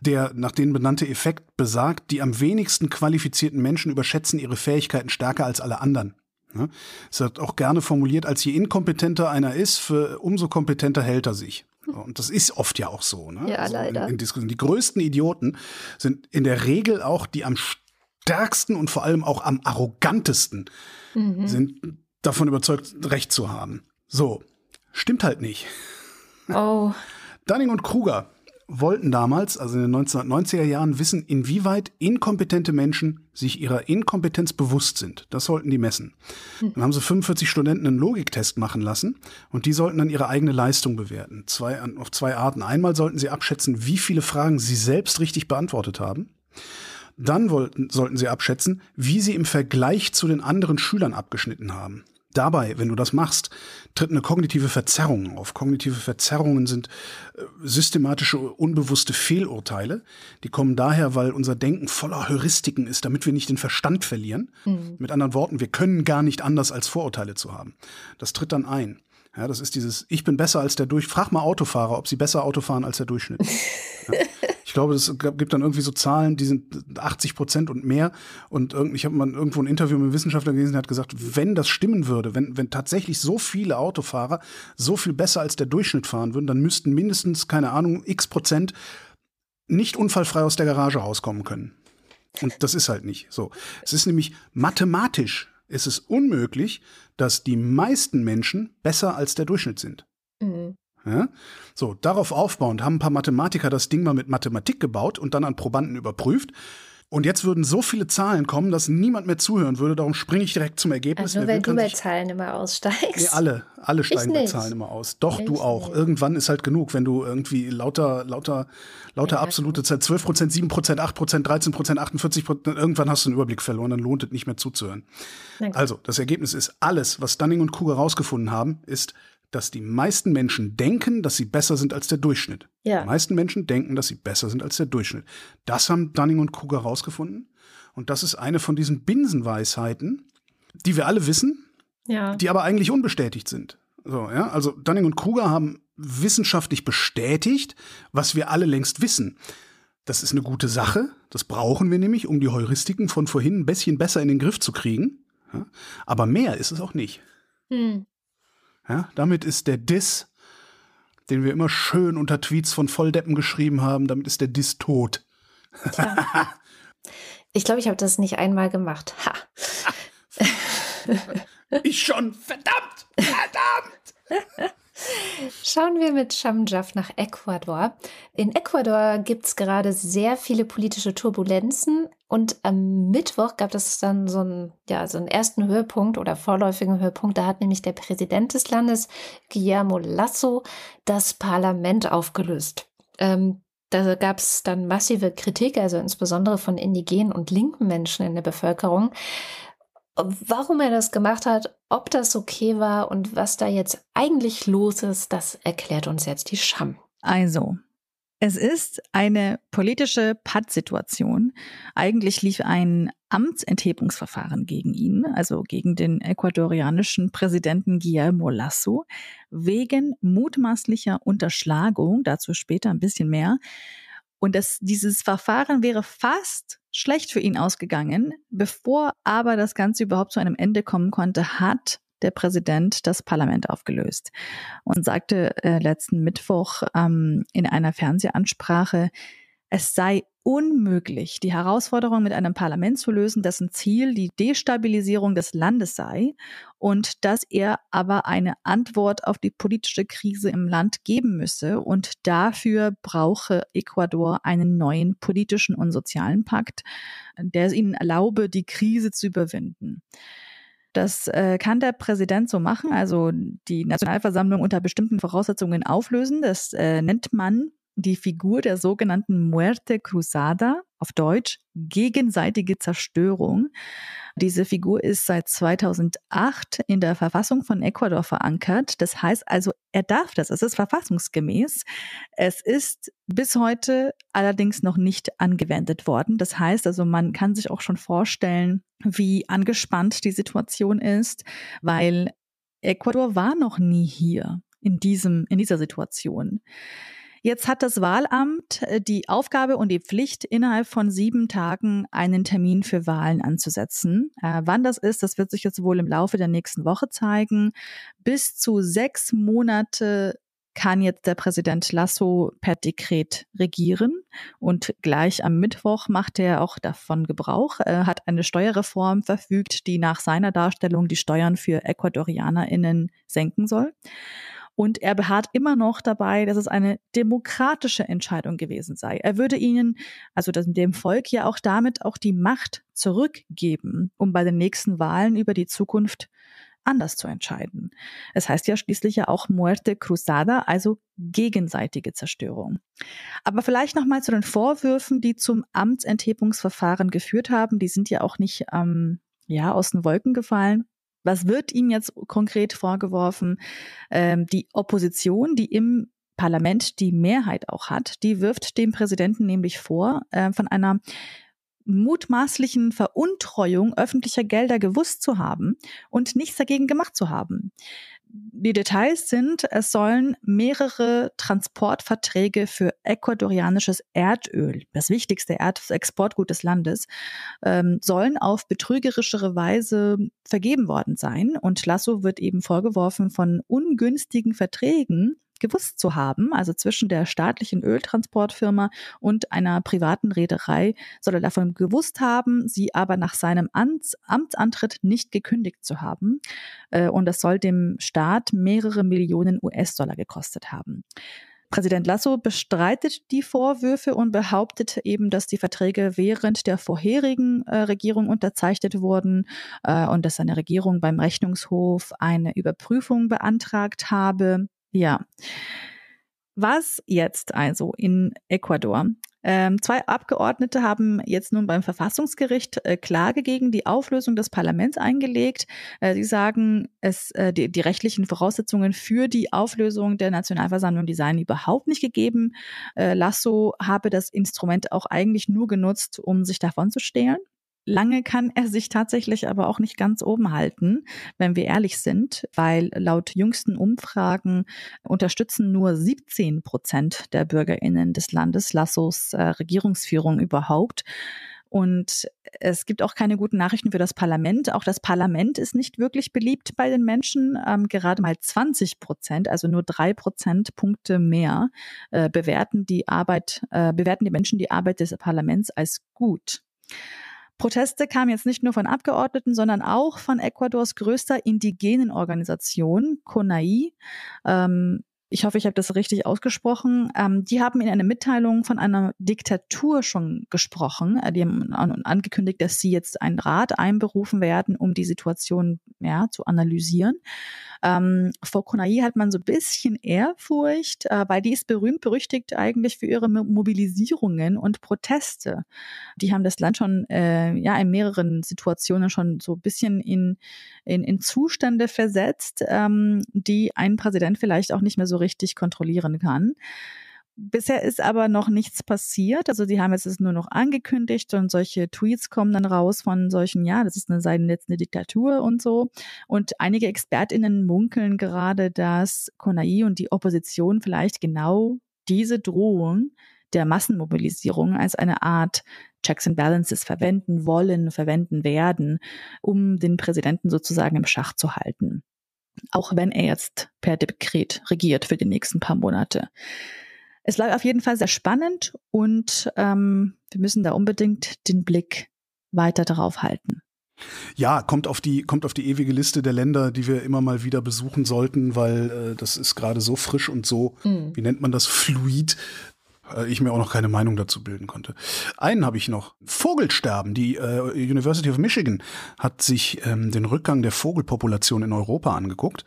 Der nach denen benannte Effekt besagt, die am wenigsten qualifizierten Menschen überschätzen ihre Fähigkeiten stärker als alle anderen. Ja, es wird auch gerne formuliert, als je inkompetenter einer ist, für umso kompetenter hält er sich. Und das ist oft ja auch so. Ne? Ja, also leider. In, in die größten Idioten sind in der Regel auch die am stärksten und vor allem auch am arrogantesten mhm. sind davon überzeugt, Recht zu haben. So, stimmt halt nicht. Oh. Dunning und Kruger wollten damals, also in den 1990er Jahren, wissen, inwieweit inkompetente Menschen sich ihrer Inkompetenz bewusst sind. Das sollten die messen. Dann haben sie 45 Studenten einen Logiktest machen lassen und die sollten dann ihre eigene Leistung bewerten. Zwei, auf zwei Arten. Einmal sollten sie abschätzen, wie viele Fragen sie selbst richtig beantwortet haben. Dann wollten, sollten sie abschätzen, wie sie im Vergleich zu den anderen Schülern abgeschnitten haben. Dabei, wenn du das machst, tritt eine kognitive Verzerrung auf. Kognitive Verzerrungen sind äh, systematische, unbewusste Fehlurteile. Die kommen daher, weil unser Denken voller Heuristiken ist, damit wir nicht den Verstand verlieren. Mhm. Mit anderen Worten, wir können gar nicht anders als Vorurteile zu haben. Das tritt dann ein. Ja, das ist dieses, ich bin besser als der Durch. Frag mal Autofahrer, ob sie besser Auto fahren als der Durchschnitt. Ja. Ich glaube, es gibt dann irgendwie so Zahlen, die sind 80 Prozent und mehr. Und ich habe mal irgendwo ein Interview mit einem Wissenschaftler gelesen, der hat gesagt, wenn das stimmen würde, wenn, wenn tatsächlich so viele Autofahrer so viel besser als der Durchschnitt fahren würden, dann müssten mindestens, keine Ahnung, x Prozent nicht unfallfrei aus der Garage rauskommen können. Und das ist halt nicht so. Es ist nämlich mathematisch ist es unmöglich, dass die meisten Menschen besser als der Durchschnitt sind. Mhm. Ja? So, darauf aufbauend haben ein paar Mathematiker das Ding mal mit Mathematik gebaut und dann an Probanden überprüft. Und jetzt würden so viele Zahlen kommen, dass niemand mehr zuhören würde. Darum springe ich direkt zum Ergebnis. Also, wenn du bei Zahlen immer aussteigst. Nee, alle. Alle steigen bei Zahlen immer aus. Doch, ich du auch. Nicht. Irgendwann ist halt genug, wenn du irgendwie lauter, lauter, lauter ja, absolute Zeit, 12 Prozent, 7 Prozent, 8 Prozent, 13 Prozent, 48 Prozent, irgendwann hast du einen Überblick verloren, dann lohnt es nicht mehr zuzuhören. Also, das Ergebnis ist, alles, was Dunning und Kruger rausgefunden haben, ist, dass die meisten Menschen denken, dass sie besser sind als der Durchschnitt. Ja. Die meisten Menschen denken, dass sie besser sind als der Durchschnitt. Das haben Dunning und Kruger rausgefunden. Und das ist eine von diesen Binsenweisheiten, die wir alle wissen, ja. die aber eigentlich unbestätigt sind. So, ja? Also Dunning und Kruger haben wissenschaftlich bestätigt, was wir alle längst wissen. Das ist eine gute Sache. Das brauchen wir nämlich, um die Heuristiken von vorhin ein bisschen besser in den Griff zu kriegen. Ja? Aber mehr ist es auch nicht. Hm. Ja, damit ist der Diss, den wir immer schön unter Tweets von Volldeppen geschrieben haben, damit ist der Diss tot. ich glaube, ich habe das nicht einmal gemacht. Ha. ich schon, verdammt, verdammt. Schauen wir mit Shamjaf nach Ecuador. In Ecuador gibt es gerade sehr viele politische Turbulenzen und am Mittwoch gab es dann so einen, ja, so einen ersten Höhepunkt oder vorläufigen Höhepunkt. Da hat nämlich der Präsident des Landes, Guillermo Lasso, das Parlament aufgelöst. Ähm, da gab es dann massive Kritik, also insbesondere von indigenen und linken Menschen in der Bevölkerung. Warum er das gemacht hat, ob das okay war und was da jetzt eigentlich los ist, das erklärt uns jetzt die Scham. Also, es ist eine politische Pattsituation. Eigentlich lief ein Amtsenthebungsverfahren gegen ihn, also gegen den ecuadorianischen Präsidenten Guillermo Lasso, wegen mutmaßlicher Unterschlagung, dazu später ein bisschen mehr. Und das, dieses Verfahren wäre fast schlecht für ihn ausgegangen. Bevor aber das Ganze überhaupt zu einem Ende kommen konnte, hat der Präsident das Parlament aufgelöst und sagte äh, letzten Mittwoch ähm, in einer Fernsehansprache, es sei unmöglich, die Herausforderung mit einem Parlament zu lösen, dessen Ziel die Destabilisierung des Landes sei und dass er aber eine Antwort auf die politische Krise im Land geben müsse und dafür brauche Ecuador einen neuen politischen und sozialen Pakt, der es ihnen erlaube, die Krise zu überwinden. Das äh, kann der Präsident so machen, also die Nationalversammlung unter bestimmten Voraussetzungen auflösen. Das äh, nennt man die Figur der sogenannten Muerte Cruzada, auf Deutsch gegenseitige Zerstörung. Diese Figur ist seit 2008 in der Verfassung von Ecuador verankert. Das heißt also, er darf das. Es ist verfassungsgemäß. Es ist bis heute allerdings noch nicht angewendet worden. Das heißt also, man kann sich auch schon vorstellen, wie angespannt die Situation ist, weil Ecuador war noch nie hier in diesem, in dieser Situation. Jetzt hat das Wahlamt äh, die Aufgabe und die Pflicht, innerhalb von sieben Tagen einen Termin für Wahlen anzusetzen. Äh, wann das ist, das wird sich jetzt wohl im Laufe der nächsten Woche zeigen. Bis zu sechs Monate kann jetzt der Präsident Lasso per Dekret regieren. Und gleich am Mittwoch macht er auch davon Gebrauch. Er hat eine Steuerreform verfügt, die nach seiner Darstellung die Steuern für EcuadorianerInnen senken soll. Und er beharrt immer noch dabei, dass es eine demokratische Entscheidung gewesen sei. Er würde ihnen, also dem Volk ja auch damit auch die Macht zurückgeben, um bei den nächsten Wahlen über die Zukunft anders zu entscheiden. Es heißt ja schließlich ja auch Muerte Cruzada, also gegenseitige Zerstörung. Aber vielleicht noch mal zu den Vorwürfen, die zum Amtsenthebungsverfahren geführt haben. Die sind ja auch nicht ähm, ja aus den Wolken gefallen. Was wird ihm jetzt konkret vorgeworfen? Ähm, die Opposition, die im Parlament die Mehrheit auch hat, die wirft dem Präsidenten nämlich vor, äh, von einer mutmaßlichen Veruntreuung öffentlicher Gelder gewusst zu haben und nichts dagegen gemacht zu haben. Die Details sind, es sollen mehrere Transportverträge für ecuadorianisches Erdöl, das wichtigste Erdexportgut des Landes, ähm, sollen auf betrügerischere Weise vergeben worden sein. Und Lasso wird eben vorgeworfen von ungünstigen Verträgen gewusst zu haben, also zwischen der staatlichen Öltransportfirma und einer privaten Reederei, soll er davon gewusst haben, sie aber nach seinem Amts Amtsantritt nicht gekündigt zu haben. Äh, und das soll dem Staat mehrere Millionen US-Dollar gekostet haben. Präsident Lasso bestreitet die Vorwürfe und behauptet eben, dass die Verträge während der vorherigen äh, Regierung unterzeichnet wurden äh, und dass seine Regierung beim Rechnungshof eine Überprüfung beantragt habe. Ja. Was jetzt also in Ecuador? Ähm, zwei Abgeordnete haben jetzt nun beim Verfassungsgericht äh, Klage gegen die Auflösung des Parlaments eingelegt. Äh, sie sagen, es, äh, die, die rechtlichen Voraussetzungen für die Auflösung der Nationalversammlung, die seien überhaupt nicht gegeben. Äh, Lasso habe das Instrument auch eigentlich nur genutzt, um sich davon zu stehlen. Lange kann er sich tatsächlich aber auch nicht ganz oben halten, wenn wir ehrlich sind, weil laut jüngsten Umfragen unterstützen nur 17 Prozent der Bürgerinnen des Landes Lassos äh, Regierungsführung überhaupt. Und es gibt auch keine guten Nachrichten für das Parlament. Auch das Parlament ist nicht wirklich beliebt bei den Menschen. Ähm, gerade mal 20 Prozent, also nur drei Prozentpunkte mehr, äh, bewerten die Arbeit, äh, bewerten die Menschen die Arbeit des Parlaments als gut. Proteste kamen jetzt nicht nur von Abgeordneten, sondern auch von Ecuadors größter indigenen Organisation, CONAI. Ähm, ich hoffe, ich habe das richtig ausgesprochen, ähm, die haben in einer Mitteilung von einer Diktatur schon gesprochen. Äh, die haben angekündigt, dass sie jetzt einen Rat einberufen werden, um die Situation ja, zu analysieren. Ähm, vor Konai hat man so ein bisschen Ehrfurcht, äh, weil die ist berühmt berüchtigt eigentlich für ihre Mobilisierungen und Proteste. Die haben das Land schon äh, ja in mehreren Situationen schon so ein bisschen in, in, in Zustände versetzt, ähm, die ein Präsident vielleicht auch nicht mehr so richtig kontrollieren kann. Bisher ist aber noch nichts passiert. Also die haben jetzt es nur noch angekündigt und solche Tweets kommen dann raus von solchen, ja, das ist eine, sei jetzt eine Diktatur und so. Und einige ExpertInnen munkeln gerade, dass Konai und die Opposition vielleicht genau diese Drohung der Massenmobilisierung als eine Art Checks and Balances verwenden wollen, verwenden werden, um den Präsidenten sozusagen im Schach zu halten. Auch wenn er jetzt per Dekret regiert für die nächsten paar Monate. Es bleibt auf jeden Fall sehr spannend und ähm, wir müssen da unbedingt den Blick weiter darauf halten. Ja, kommt auf die kommt auf die ewige Liste der Länder, die wir immer mal wieder besuchen sollten, weil äh, das ist gerade so frisch und so, mhm. wie nennt man das, fluid, ich mir auch noch keine Meinung dazu bilden konnte. Einen habe ich noch. Vogelsterben. Die äh, University of Michigan hat sich ähm, den Rückgang der Vogelpopulation in Europa angeguckt.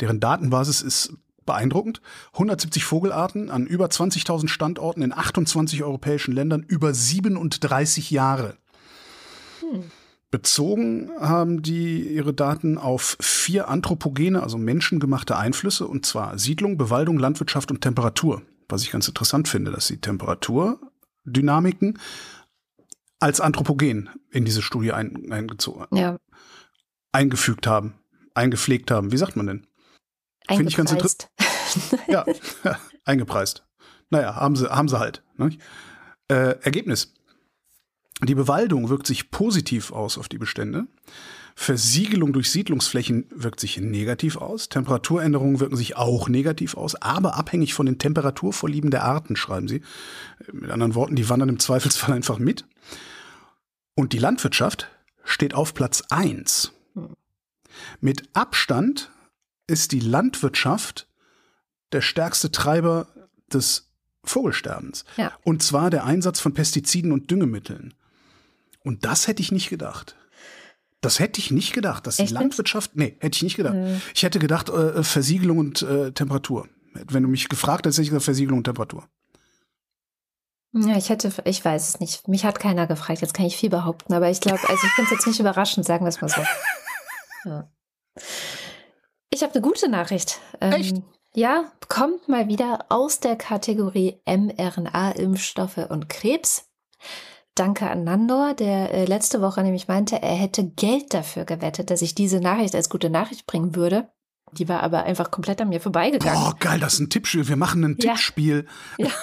Deren Datenbasis ist beeindruckend. 170 Vogelarten an über 20.000 Standorten in 28 europäischen Ländern über 37 Jahre. Hm. Bezogen haben die ihre Daten auf vier anthropogene, also menschengemachte Einflüsse, und zwar Siedlung, Bewaldung, Landwirtschaft und Temperatur. Was ich ganz interessant finde, dass sie Temperaturdynamiken als Anthropogen in diese Studie ein, eingezogen, ja. eingefügt haben, eingepflegt haben. Wie sagt man denn? Finde ich ganz interessant. ja, eingepreist. Naja, haben sie, haben sie halt. Ne? Äh, Ergebnis. Die Bewaldung wirkt sich positiv aus auf die Bestände. Versiegelung durch Siedlungsflächen wirkt sich negativ aus. Temperaturänderungen wirken sich auch negativ aus, aber abhängig von den Temperaturvorlieben der Arten, schreiben sie. Mit anderen Worten, die wandern im Zweifelsfall einfach mit. Und die Landwirtschaft steht auf Platz eins. Hm. Mit Abstand ist die Landwirtschaft der stärkste Treiber des Vogelsterbens. Ja. Und zwar der Einsatz von Pestiziden und Düngemitteln. Und das hätte ich nicht gedacht. Das hätte ich nicht gedacht, dass die Echt nicht? Landwirtschaft, nee, hätte ich nicht gedacht. Hm. Ich hätte gedacht, äh, Versiegelung und äh, Temperatur. Wenn du mich gefragt hättest, hätte ich gesagt Versiegelung und Temperatur. Ja, ich hätte, ich weiß es nicht. Mich hat keiner gefragt. Jetzt kann ich viel behaupten, aber ich glaube, also ich finde es jetzt nicht überraschend, sagen wir es mal so. Ja. Ich habe eine gute Nachricht. Ähm, Echt? Ja, kommt mal wieder aus der Kategorie mRNA-Impfstoffe und Krebs. Danke an Nandor, der äh, letzte Woche nämlich meinte, er hätte Geld dafür gewettet, dass ich diese Nachricht als gute Nachricht bringen würde. Die war aber einfach komplett an mir vorbeigegangen. Boah, geil, das ist ein Tippspiel. Wir machen ein Ja. Tippspiel. Ja.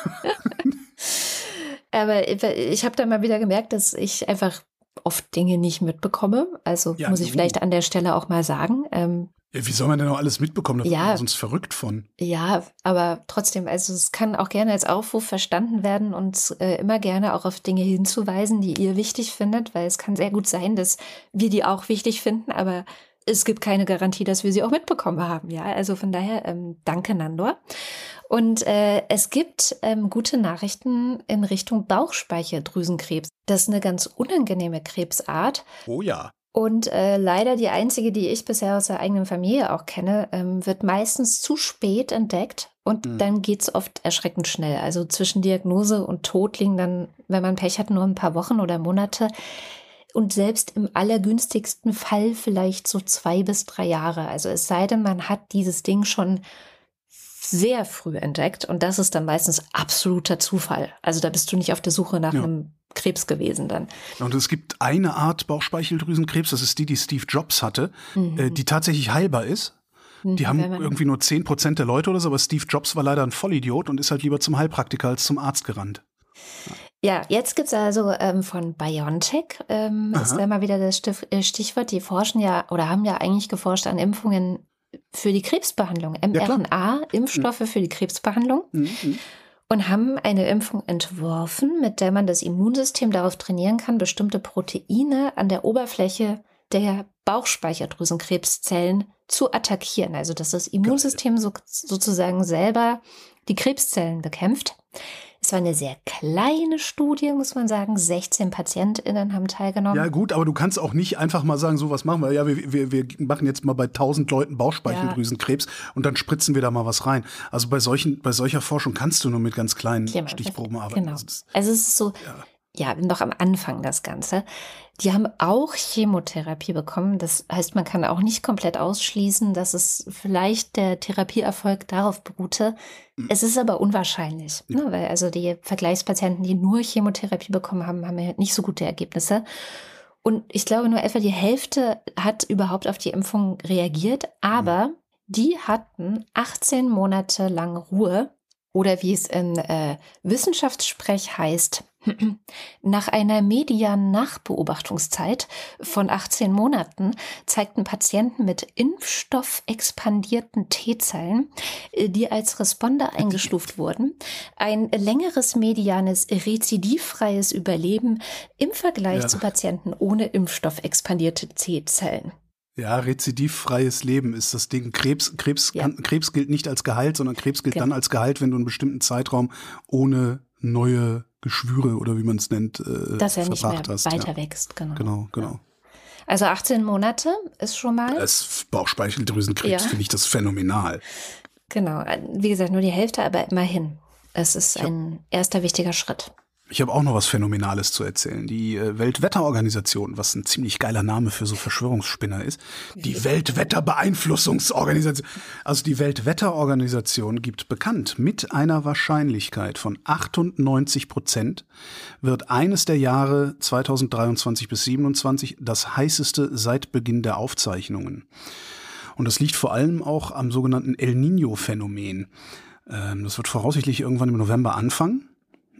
Aber ich habe dann mal wieder gemerkt, dass ich einfach oft Dinge nicht mitbekomme. Also Ja, muss ich vielleicht an der Stelle auch mal sagen. Ähm, Ja, wie soll man denn noch alles mitbekommen? Da Ja. ja. sonst verrückt von. ja, aber trotzdem, also es kann auch gerne als Aufruf verstanden werden und äh, immer gerne auch auf Dinge hinzuweisen, die ihr wichtig findet, weil es kann sehr gut sein, dass wir die auch wichtig finden, aber es gibt keine Garantie, dass wir sie auch mitbekommen haben. Ja, also von daher ähm, danke, Nandor. Und äh, es gibt ähm, gute Nachrichten in Richtung Bauchspeicheldrüsenkrebs. Das ist eine ganz unangenehme Krebsart. Oh ja. Und äh, leider die einzige, die ich bisher aus der eigenen Familie auch kenne, ähm, wird meistens zu spät entdeckt und Mhm. dann geht's oft erschreckend schnell. Also zwischen Diagnose und Tod liegen dann, wenn man Pech hat, nur ein paar Wochen oder Monate. Und selbst im allergünstigsten Fall vielleicht so zwei bis drei Jahre. Also es sei denn, man hat dieses Ding schon sehr früh entdeckt und das ist dann meistens absoluter Zufall. Also da bist du nicht auf der Suche nach Ja. einem Krebs gewesen dann. Und es gibt eine Art Bauchspeicheldrüsenkrebs, das ist die, die Steve Jobs hatte, Mhm. äh, die tatsächlich heilbar ist. Die haben irgendwie nur 10% der Leute oder so, aber Steve Jobs war leider ein Vollidiot und ist halt lieber zum Heilpraktiker als zum Arzt gerannt. Ja, jetzt gibt's also ähm, von BioNTech, ähm, ist da mal wieder das äh, Stichwort, die forschen ja oder haben ja eigentlich geforscht an Impfungen für die Krebsbehandlung, klar. mRNA, Impfstoffe für die Krebsbehandlung Mhm. und haben eine Impfung entworfen, mit der man das Immunsystem darauf trainieren kann, bestimmte Proteine an der Oberfläche der Bauchspeicheldrüsenkrebszellen zu attackieren. Also dass das Immunsystem so, sozusagen selber die Krebszellen bekämpft. Es war eine sehr kleine Studie, muss man sagen. 16 PatientInnen haben teilgenommen. Ja gut, aber du kannst auch nicht einfach mal sagen, so was machen wir. Ja, wir, wir, wir machen jetzt mal bei 1000 Leuten Bauchspeicheldrüsenkrebs und dann spritzen wir da mal was rein. Also bei solchen, bei solcher Forschung kannst du nur mit ganz kleinen Ja, Stichproben arbeiten. Genau. Also das- Also es ist so, ja. Noch am Anfang das Ganze. Die haben auch Chemotherapie bekommen. Das heißt, man kann auch nicht komplett ausschließen, dass es vielleicht der Therapieerfolg darauf beruhte. Es ist aber unwahrscheinlich, ne? weil also die Vergleichspatienten, die nur Chemotherapie bekommen haben, haben ja nicht so gute Ergebnisse. Und ich glaube, nur etwa die Hälfte hat überhaupt auf die Impfung reagiert, aber die hatten 18 Monate lang Ruhe oder wie es in äh, Wissenschaftssprech heißt, nach einer medianen Nachbeobachtungszeit von 18 Monaten zeigten Patienten mit impfstoffexpandierten T-Zellen, äh, die als Responder eingestuft wurden, ein längeres medianes rezidivfreies Überleben im Vergleich Ja. zu Patienten ohne impfstoffexpandierte T-Zellen. Ja, rezidivfreies Leben ist das Ding. Krebs, Krebs, Ja. kann, Krebs gilt nicht als geheilt, sondern Krebs gilt Genau. dann als geheilt, wenn du einen bestimmten Zeitraum ohne neue Geschwüre oder wie man es nennt, äh, Dass er nicht mehr hast. weiter ja. wächst, genau. Genau, genau. Also 18 Monate ist schon mal. Als Bauchspeicheldrüsenkrebs Ja. finde ich das phänomenal. Genau, wie gesagt, nur die Hälfte, aber immerhin. Es ist ein erster wichtiger Schritt. Ich habe auch noch was Phänomenales zu erzählen. Die äh, Weltwetterorganisation, was ein ziemlich geiler Name für so Verschwörungsspinner ist, die Weltwetterbeeinflussungsorganisation. Also die Weltwetterorganisation gibt bekannt, mit einer Wahrscheinlichkeit von 98 Prozent wird eines der Jahre 2023 bis 2027 das heißeste seit Beginn der Aufzeichnungen. Und das liegt vor allem auch am sogenannten El Nino-Phänomen. Ähm, das wird voraussichtlich irgendwann im November anfangen.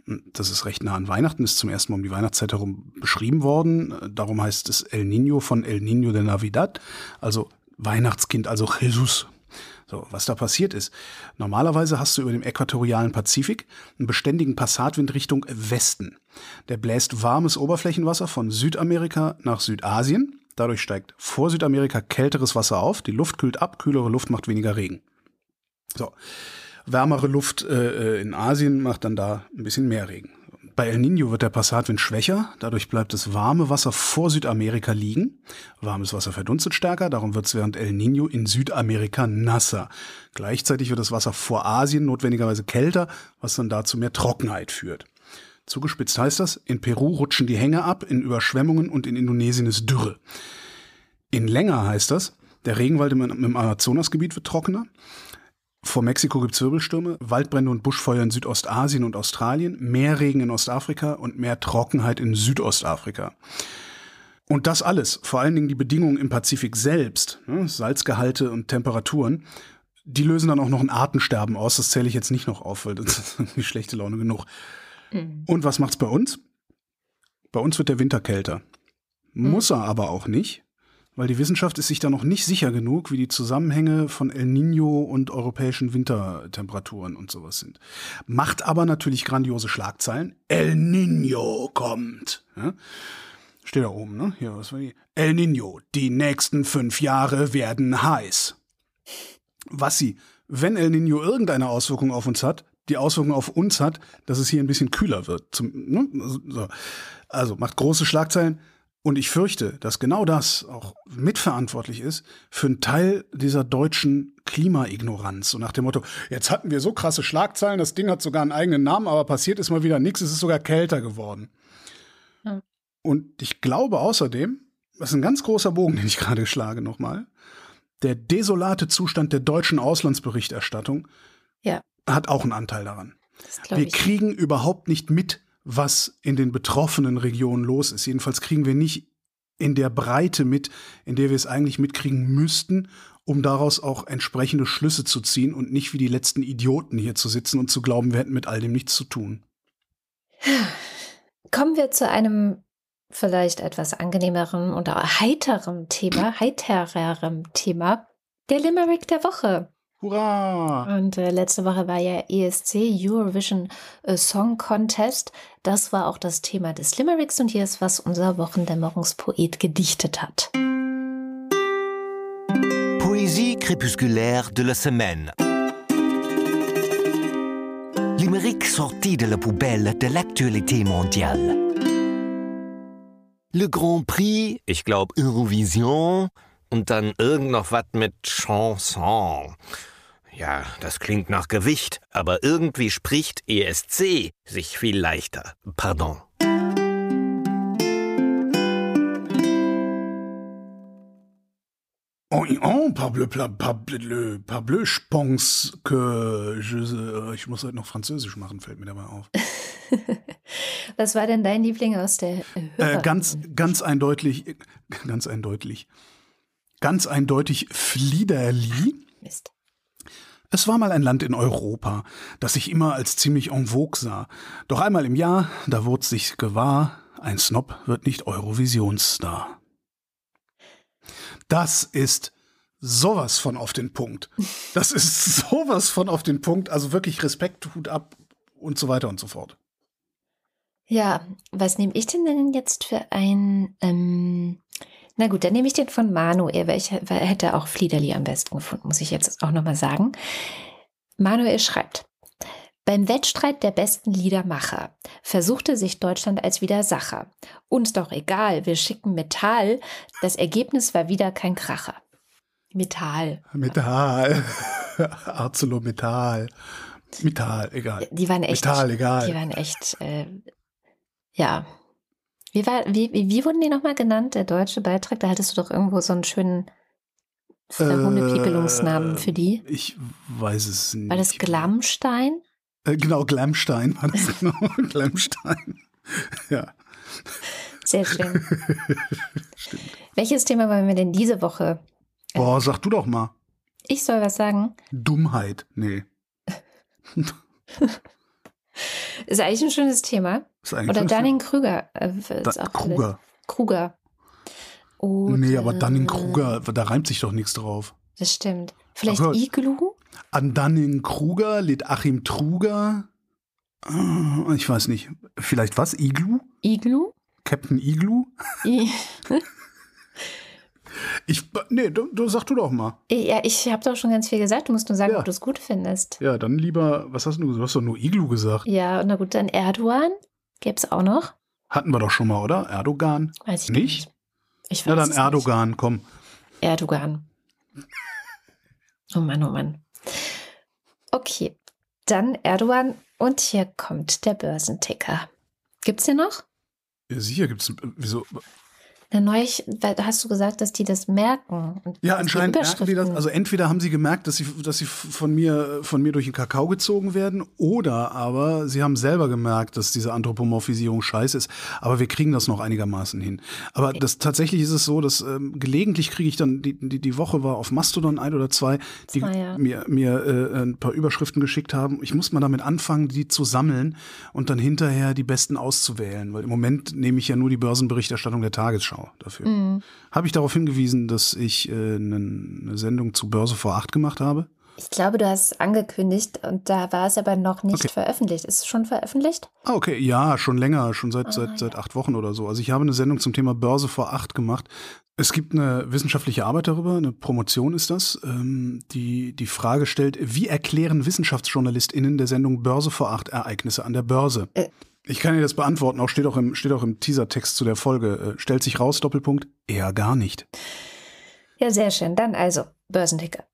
Das ist recht nah an Weihnachten, ist zum ersten Mal um die Weihnachtszeit herum beschrieben worden. Darum heißt es El Nino von El Nino de Navidad, also Weihnachtskind, also Jesus. So, was da passiert ist. Normalerweise hast du über dem äquatorialen Pazifik einen beständigen Passatwind Richtung Westen. Der bläst warmes Oberflächenwasser von Südamerika nach Südasien. Dadurch steigt vor Südamerika kälteres Wasser auf, die Luft kühlt ab, kühlere Luft macht weniger Regen. So. Wärmere Luft äh, in Asien macht dann da ein bisschen mehr Regen. Bei El Nino wird der Passatwind schwächer, dadurch bleibt das warme Wasser vor Südamerika liegen. Warmes Wasser verdunstet stärker, darum wird es während El Nino in Südamerika nasser. Gleichzeitig wird das Wasser vor Asien notwendigerweise kälter, was dann dazu mehr Trockenheit führt. Zugespitzt heißt das, in Peru rutschen die Hänge ab, in Überschwemmungen und in Indonesien ist Dürre. In länger heißt das, der Regenwald im, im Amazonasgebiet wird trockener, vor Mexiko gibt es Wirbelstürme, Waldbrände und Buschfeuer in Südostasien und Australien, mehr Regen in Ostafrika und mehr Trockenheit in Südostafrika. Und das alles, vor allen Dingen die Bedingungen im Pazifik selbst, ne, Salzgehalte und Temperaturen, die lösen dann auch noch ein Artensterben aus. Das zähle ich jetzt nicht noch auf, weil das ist irgendwie schlechte Laune genug. Mhm. Und was macht's bei uns? Bei uns wird der Winter kälter. Muss mhm. er aber auch nicht, weil die Wissenschaft ist sich da noch nicht sicher genug, wie die Zusammenhänge von El Nino und europäischen Wintertemperaturen und sowas sind. Macht aber natürlich grandiose Schlagzeilen. El Nino kommt. Ja? Steht da oben, ne? Hier, was war die? El Nino, die nächsten fünf Jahre werden heiß. Was sie, wenn El Nino irgendeine Auswirkung auf uns hat, die Auswirkung auf uns hat, dass es hier ein bisschen kühler wird. Zum, ne? so. Also macht große Schlagzeilen. Und ich fürchte, dass genau das auch mitverantwortlich ist für einen Teil dieser deutschen Klimaignoranz. So nach dem Motto, jetzt hatten wir so krasse Schlagzeilen, das Ding hat sogar einen eigenen Namen, aber passiert ist mal wieder nichts, es ist sogar kälter geworden. Ja. Und ich glaube außerdem, das ist ein ganz großer Bogen, den ich gerade schlage nochmal, der desolate Zustand der deutschen Auslandsberichterstattung ja. hat auch einen Anteil daran. Wir kriegen überhaupt nicht mit, was in den betroffenen Regionen los ist. Jedenfalls kriegen wir nicht in der Breite mit, in der wir es eigentlich mitkriegen müssten, um daraus auch entsprechende Schlüsse zu ziehen und nicht wie die letzten Idioten hier zu sitzen und zu glauben, wir hätten mit all dem nichts zu tun. Kommen wir zu einem vielleicht etwas angenehmeren oder heiterem Thema, heitererem Thema, der Limerick der Woche. Hurra! Und äh, letzte Woche war ja ESC, Eurovision äh, Song Contest. Das war auch das Thema des Limericks und hier ist, was unser Wochendämmerungspoet gedichtet hat. Poésie crépusculaire de la semaine. Limerick sorti de la poubelle de l'actualité mondiale. Le Grand Prix, ich glaube Eurovision und dann irgend noch was mit Chanson. Ja, das klingt nach Gewicht, aber irgendwie spricht ESC sich viel leichter. Pardon. Oh, oh, parbleu, parbleu, parbleu, je pense que je, äh, ich muss heute noch Französisch machen, fällt mir dabei auf. Was war denn dein Liebling aus der äh, ganz, ganz eindeutig, ganz eindeutig, ganz eindeutig Fliederli. Mist. Es war mal ein Land in Europa, das sich immer als ziemlich en vogue sah. Doch einmal im Jahr, da wurde sich gewahr, ein Snob wird nicht Eurovisionsstar. Das ist sowas von auf den Punkt. Das ist sowas von auf den Punkt. Also wirklich Respekt, Hut ab und so weiter und so fort. Ja, was nehme ich denn denn jetzt für ein ähm, na gut, dann nehme ich den von Manuel, weil ich hätte auch Fliederli am besten gefunden, muss ich jetzt auch nochmal sagen. Manuel schreibt, beim Wettstreit der besten Liedermacher versuchte sich Deutschland als Widersacher. Uns doch egal, wir schicken Metall. Das Ergebnis war wieder kein Kracher. Metall. Metall. ArcelorMetall. Metall, egal. Die waren echt. Metall, egal. Die waren echt, äh, ja, wie, war, wie, wie wurden die nochmal genannt, der deutsche Beitrag? Da hattest du doch irgendwo so einen schönen Hundepiepelungsnamen äh, für die. Ich weiß es nicht. War das Glammstein? Äh, genau, Glammstein war das genau. Glammstein. ja. Sehr schön. Welches Thema wollen wir denn diese Woche? Boah, sag du doch mal. Ich soll was sagen? Dummheit. Nee. Ist eigentlich ein schönes Thema. Oder Dunning-Krüger. Äh, da, Kruger. Kruger. Oder, nee, aber Dunning-Kruger, da reimt sich doch nichts drauf. Das stimmt. Vielleicht Ach, Iglu? An Dunning-Kruger lädt Achim Truger. Ah, ich weiß nicht. Vielleicht was? Iglu? Iglu? Captain Iglu? I Ich, nee, du, du sag du doch mal. Ja, ich habe doch schon ganz viel gesagt. Du musst nur sagen, Ja. ob du es gut findest. Ja, dann lieber, was hast du, du hast doch nur Iglu gesagt. Ja, na gut, dann Erdogan. Gäbe es auch noch? Hatten wir doch schon mal, oder? Erdogan? Weiß ich Nicht? nicht. Ich weiß Na dann Erdogan, komm. Nicht. Erdogan. Oh Mann, oh Mann. Okay, dann Erdogan und hier kommt der Börsenticker. Gibt's den noch? Ja, sicher gibt's, wieso? Na, neulich hast du gesagt, dass die das merken. Ja, anscheinend merken die das. Also entweder haben sie gemerkt, dass sie, dass sie von mir, von mir durch den Kakao gezogen werden, oder aber sie haben selber gemerkt, dass diese Anthropomorphisierung scheiße ist. Aber wir kriegen das noch einigermaßen hin. Aber das tatsächlich ist es so, dass ähm, gelegentlich kriege ich dann, die, die, die Woche war auf Mastodon ein oder zwei, die Zwei, ja. mir, mir äh, ein paar Überschriften geschickt haben. Ich muss mal damit anfangen, die zu sammeln und dann hinterher die besten auszuwählen. Weil im Moment nehme ich ja nur die Börsenberichterstattung der Tagesschau dafür. Mhm. Habe ich darauf hingewiesen, dass ich äh, eine, Sendung zu Börse vor acht gemacht habe? Ich glaube, du hast es angekündigt und da war es aber noch nicht Okay. veröffentlicht. Ist es schon veröffentlicht? Ah, okay, ja, schon länger, schon seit, Ah, seit, seit ja. acht Wochen oder so. Also ich habe eine Sendung zum Thema Börse vor acht gemacht. Es gibt eine wissenschaftliche Arbeit darüber, eine Promotion ist das, ähm, die die Frage stellt, wie erklären WissenschaftsjournalistInnen der Sendung Börse vor acht Ereignisse an der Börse? Äh. Ich kann dir das beantworten, auch steht auch im, steht auch im Teasertext zu der Folge. Äh, stellt sich raus, Doppelpunkt, eher gar nicht. Ja, sehr schön. Dann also, Börsenticker.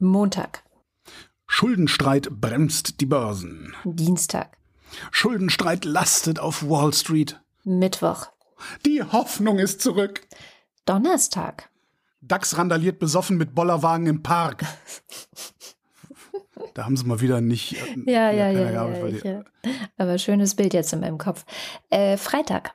Montag, Schuldenstreit bremst die Börsen. Dienstag, Schuldenstreit lastet auf Wall Street. Mittwoch, Die Hoffnung ist zurück. Donnerstag, DAX randaliert besoffen mit Bollerwagen im Park. Da haben sie mal wieder nicht. äh, Ja, ja, ja, ja, weil ich, ja. Aber schönes Bild jetzt in meinem Kopf. Äh, Freitag.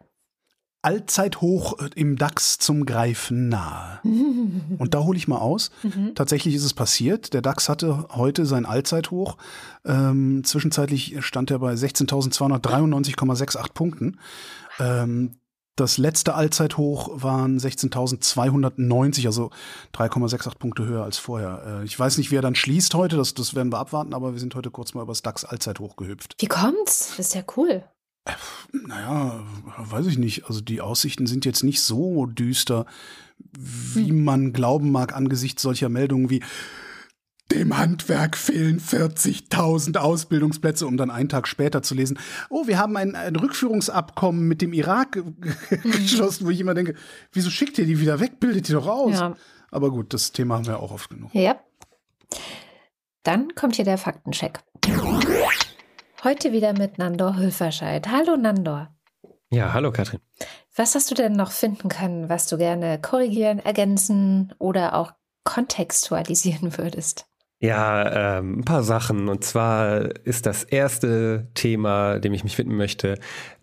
Allzeithoch im DAX zum Greifen nahe. Und da hole ich mal aus. Mhm. Tatsächlich ist es passiert. Der DAX hatte heute sein Allzeithoch. Ähm, zwischenzeitlich stand er bei 16.293,68 Punkten. Ähm, das letzte Allzeithoch waren 16.290, also 3,68 Punkte höher als vorher. Äh, ich weiß nicht, wer dann schließt heute, das, das werden wir abwarten, aber wir sind heute kurz mal über das DAX-Allzeithoch gehüpft. Wie kommt's? Das ist ja cool. Naja, weiß ich nicht. Also die Aussichten sind jetzt nicht so düster, wie man glauben mag angesichts solcher Meldungen wie dem Handwerk fehlen 40.000 Ausbildungsplätze, um dann einen Tag später zu lesen, oh, wir haben ein, ein Rückführungsabkommen mit dem Irak ge- geschlossen, wo ich immer denke, wieso schickt ihr die wieder weg? Bildet die doch aus. Ja. Aber gut, das Thema haben wir auch oft genug. Ja. Dann kommt hier der Faktencheck. Heute wieder mit Nandor Hülferscheid. Hallo Nandor. Ja, hallo Katrin. Was hast du denn noch finden können, was du gerne korrigieren, ergänzen oder auch kontextualisieren würdest? Ja, ähm, ein paar Sachen. Und zwar ist das erste Thema, dem ich mich widmen möchte,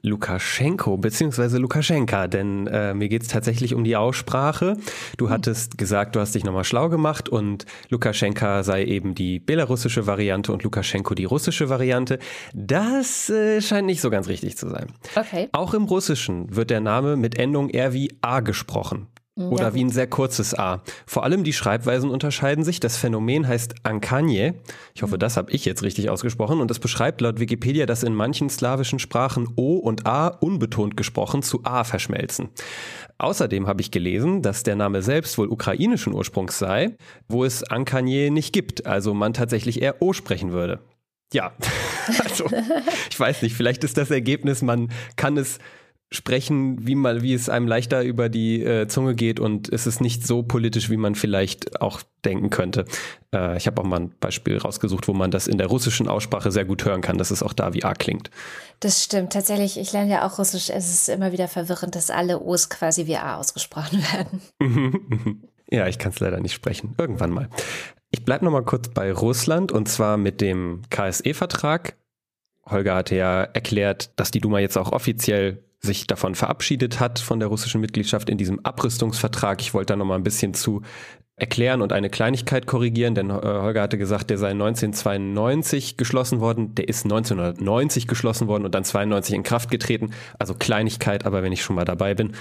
Lukaschenko bzw. Lukaschenka. Denn äh, mir geht es tatsächlich um die Aussprache. Du hattest gesagt, du hast dich nochmal schlau gemacht und Lukaschenka sei eben die belarussische Variante und Lukaschenko die russische Variante. Das äh, scheint nicht so ganz richtig zu sein. Okay. Auch im Russischen wird der Name mit Endung eher wie A gesprochen. Oder Ja, wie ein sehr kurzes A. Vor allem die Schreibweisen unterscheiden sich. Das Phänomen heißt Ankanje. Ich hoffe, das habe ich jetzt richtig ausgesprochen. Und es beschreibt laut Wikipedia, dass in manchen slawischen Sprachen O und A unbetont gesprochen zu A verschmelzen. Außerdem habe ich gelesen, dass der Name selbst wohl ukrainischen Ursprungs sei, wo es Ankanje nicht gibt. Also man tatsächlich eher O sprechen würde. Ja, also ich weiß nicht, vielleicht ist das Ergebnis, man kann es sprechen, wie mal, wie es einem leichter über die äh, Zunge geht und es ist nicht so politisch, wie man vielleicht auch denken könnte. Äh, ich habe auch mal ein Beispiel rausgesucht, wo man das in der russischen Aussprache sehr gut hören kann, dass es auch da wie A klingt. Das stimmt. Tatsächlich, ich lerne ja auch Russisch. Es ist immer wieder verwirrend, dass alle O's quasi wie A ausgesprochen werden. ja, ich kann es leider nicht sprechen. Irgendwann mal. Ich bleibe noch mal kurz bei Russland und zwar mit dem KSE-Vertrag. Holger hatte ja erklärt, dass die Duma jetzt auch offiziell sich davon verabschiedet hat, von der russischen Mitgliedschaft in diesem Abrüstungsvertrag. Ich wollte da noch mal ein bisschen zu erklären und eine Kleinigkeit korrigieren, denn äh, Holger hatte gesagt, der sei 1992 geschlossen worden, der ist 1990 geschlossen worden und dann 92 in Kraft getreten, also Kleinigkeit, aber wenn ich schon mal dabei bin.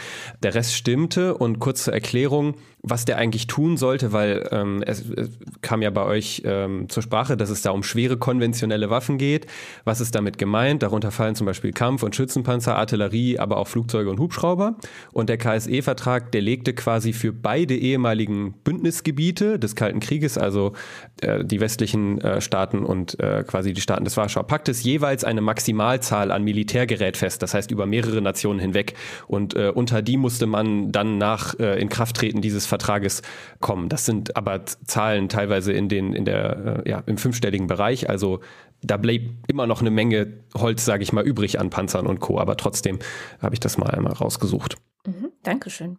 Der Rest stimmte und kurz zur Erklärung, was der eigentlich tun sollte, weil ähm, es, es kam ja bei euch ähm, zur Sprache, dass es da um schwere konventionelle Waffen geht. Was ist damit gemeint? Darunter fallen zum Beispiel Kampf- und Schützenpanzer, Artillerie, aber auch Flugzeuge und Hubschrauber. Und der KSE-Vertrag, der legte quasi für beide ehemaligen Bündnisgebiete des Kalten Krieges, also äh, die westlichen äh, Staaten und äh, quasi die Staaten des Warschauer Paktes, jeweils eine Maximalzahl an Militärgerät fest. Das heißt über mehrere Nationen hinweg. Und äh, unter die musste man dann nach äh, Inkrafttreten dieses Vertrages kommen. Das sind aber Zahlen teilweise in den, in der, äh, ja, im fünfstelligen Bereich. Also da blieb immer noch eine Menge Holz, sage ich mal, übrig an Panzern und Co. Aber trotzdem habe ich das mal einmal rausgesucht. Mhm, Dankeschön.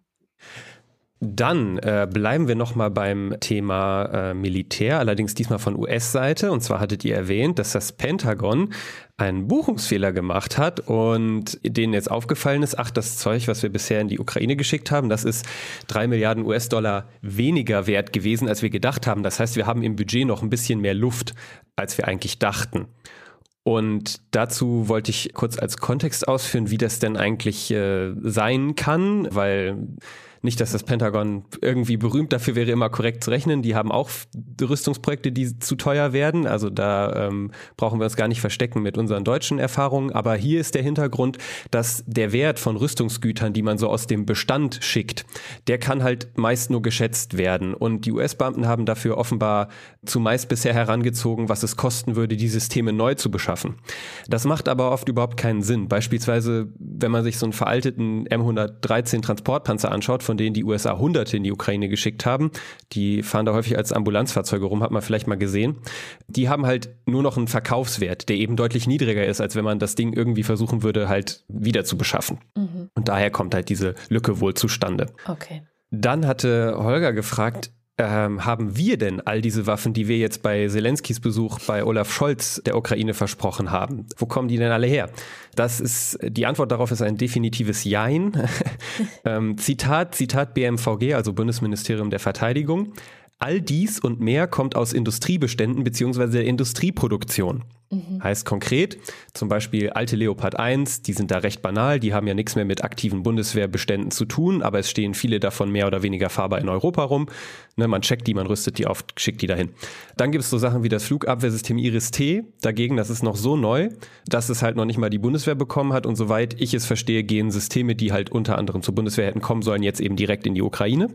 Dann äh, bleiben wir nochmal beim Thema äh, Militär, allerdings diesmal von US-Seite. Und zwar hattet ihr erwähnt, dass das Pentagon einen Buchungsfehler gemacht hat und denen jetzt aufgefallen ist, ach, das Zeug, was wir bisher in die Ukraine geschickt haben, das ist drei Milliarden US-Dollar weniger wert gewesen, als wir gedacht haben. Das heißt, wir haben im Budget noch ein bisschen mehr Luft, als wir eigentlich dachten. Und dazu wollte ich kurz als Kontext ausführen, wie das denn eigentlich äh, sein kann, weil nicht, dass das Pentagon irgendwie berühmt dafür wäre, immer korrekt zu rechnen. Die haben auch Rüstungsprojekte, die zu teuer werden. Also da ähm, brauchen wir uns gar nicht verstecken mit unseren deutschen Erfahrungen. Aber hier ist der Hintergrund, dass der Wert von Rüstungsgütern, die man so aus dem Bestand schickt, der kann halt meist nur geschätzt werden. Und die US-Beamten haben dafür offenbar zumeist bisher herangezogen, was es kosten würde, die Systeme neu zu beschaffen. Das macht aber oft überhaupt keinen Sinn. Beispielsweise, wenn man sich so einen veralteten M113 Transportpanzer anschaut, von denen die USA Hunderte in die Ukraine geschickt haben. Die fahren da häufig als Ambulanzfahrzeuge rum, hat man vielleicht mal gesehen. Die haben halt nur noch einen Verkaufswert, der eben deutlich niedriger ist, als wenn man das Ding irgendwie versuchen würde, halt wieder zu beschaffen. Mhm. Und daher kommt halt diese Lücke wohl zustande. Okay. Dann hatte Holger gefragt, ähm, haben wir denn all diese Waffen, die wir jetzt bei Zelenskis Besuch bei Olaf Scholz der Ukraine versprochen haben? Wo kommen die denn alle her? Das ist, die Antwort darauf ist ein definitives Jein. ähm, Zitat, Zitat BMVG, also Bundesministerium der Verteidigung. All dies und mehr kommt aus Industriebeständen bzw. der Industrieproduktion. Mhm. Heißt konkret, zum Beispiel alte Leopard 1, die sind da recht banal, die haben ja nichts mehr mit aktiven Bundeswehrbeständen zu tun, aber es stehen viele davon mehr oder weniger fahrbar in Europa rum. Ne, man checkt die, man rüstet die auf, schickt die dahin. Dann gibt es so Sachen wie das Flugabwehrsystem Iris-T. Dagegen, das ist noch so neu, dass es halt noch nicht mal die Bundeswehr bekommen hat und soweit ich es verstehe, gehen Systeme, die halt unter anderem zur Bundeswehr hätten kommen sollen, jetzt eben direkt in die Ukraine.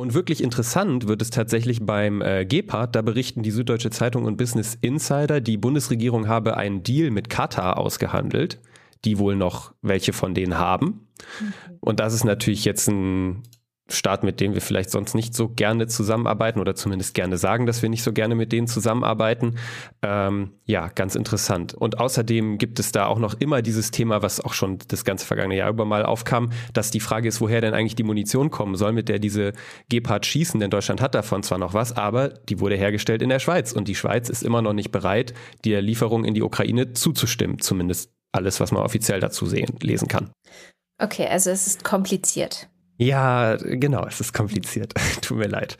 Und wirklich interessant wird es tatsächlich beim äh, Gepard. Da berichten die Süddeutsche Zeitung und Business Insider, die Bundesregierung habe einen Deal mit Katar ausgehandelt, die wohl noch welche von denen haben. Mhm. Und das ist natürlich jetzt ein Staat, mit dem wir vielleicht sonst nicht so gerne zusammenarbeiten oder zumindest gerne sagen, dass wir nicht so gerne mit denen zusammenarbeiten. Ähm, ja, ganz interessant. Und außerdem gibt es da auch noch immer dieses Thema, was auch schon das ganze vergangene Jahr über mal aufkam, dass die Frage ist, woher denn eigentlich die Munition kommen soll, mit der diese Gepard schießen. Denn Deutschland hat davon zwar noch was, aber die wurde hergestellt in der Schweiz. Und die Schweiz ist immer noch nicht bereit, der Lieferung in die Ukraine zuzustimmen. Zumindest alles, was man offiziell dazu sehen, lesen kann. Okay, also es ist kompliziert. Ja, genau, es ist kompliziert. Tut mir leid.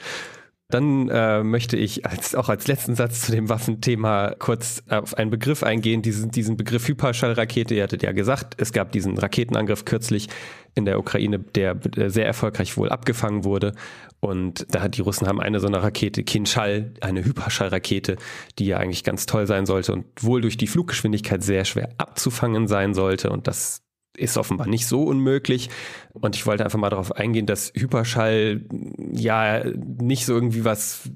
Dann äh, möchte ich als, auch als letzten Satz zu dem Waffenthema kurz auf einen Begriff eingehen, diesen, diesen Begriff Hyperschallrakete. Ihr hattet ja gesagt, es gab diesen Raketenangriff kürzlich in der Ukraine, der sehr erfolgreich wohl abgefangen wurde. Und da hat die Russen haben eine so eine Rakete, Kinschall, eine Hyperschallrakete, die ja eigentlich ganz toll sein sollte und wohl durch die Fluggeschwindigkeit sehr schwer abzufangen sein sollte. Und das ist offenbar nicht so unmöglich. Und ich wollte einfach mal darauf eingehen, dass Hyperschall ja nicht so irgendwie was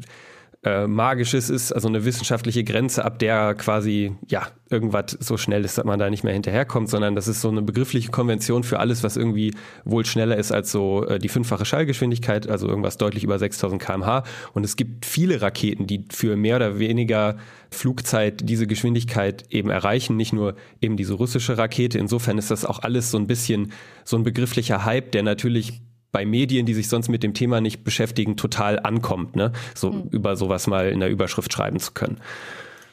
äh, Magisches ist, also eine wissenschaftliche Grenze, ab der quasi, ja, irgendwas so schnell ist, dass man da nicht mehr hinterherkommt, sondern das ist so eine begriffliche Konvention für alles, was irgendwie wohl schneller ist als so äh, die fünffache Schallgeschwindigkeit, also irgendwas deutlich über 6000 kmh. Und es gibt viele Raketen, die für mehr oder weniger Flugzeit diese Geschwindigkeit eben erreichen, nicht nur eben diese russische Rakete. Insofern ist das auch alles so ein bisschen so ein begrifflicher Hype, der natürlich bei Medien, die sich sonst mit dem Thema nicht beschäftigen, total ankommt, ne? So mhm. über sowas mal in der Überschrift schreiben zu können.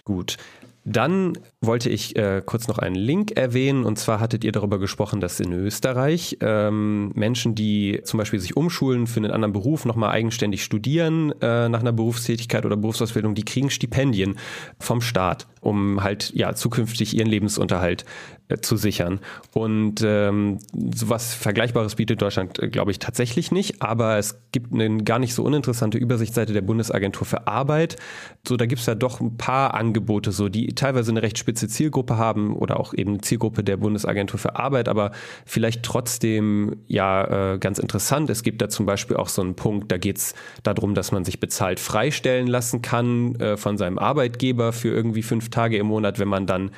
Gut. Dann wollte ich äh, kurz noch einen Link erwähnen. Und zwar hattet ihr darüber gesprochen, dass in Österreich ähm, Menschen, die zum Beispiel sich umschulen für einen anderen Beruf, nochmal eigenständig studieren äh, nach einer Berufstätigkeit oder Berufsausbildung, die kriegen Stipendien vom Staat, um halt ja zukünftig ihren Lebensunterhalt zu sichern. Und ähm, sowas Vergleichbares bietet Deutschland, äh, glaube ich, tatsächlich nicht. Aber es gibt eine gar nicht so uninteressante Übersichtsseite der Bundesagentur für Arbeit. So, da gibt es ja doch ein paar Angebote, so die teilweise eine recht spitze Zielgruppe haben oder auch eben Zielgruppe der Bundesagentur für Arbeit, aber vielleicht trotzdem ja äh, ganz interessant. Es gibt da zum Beispiel auch so einen Punkt, da geht es darum, dass man sich bezahlt freistellen lassen kann äh, von seinem Arbeitgeber für irgendwie fünf Tage im Monat, wenn man dann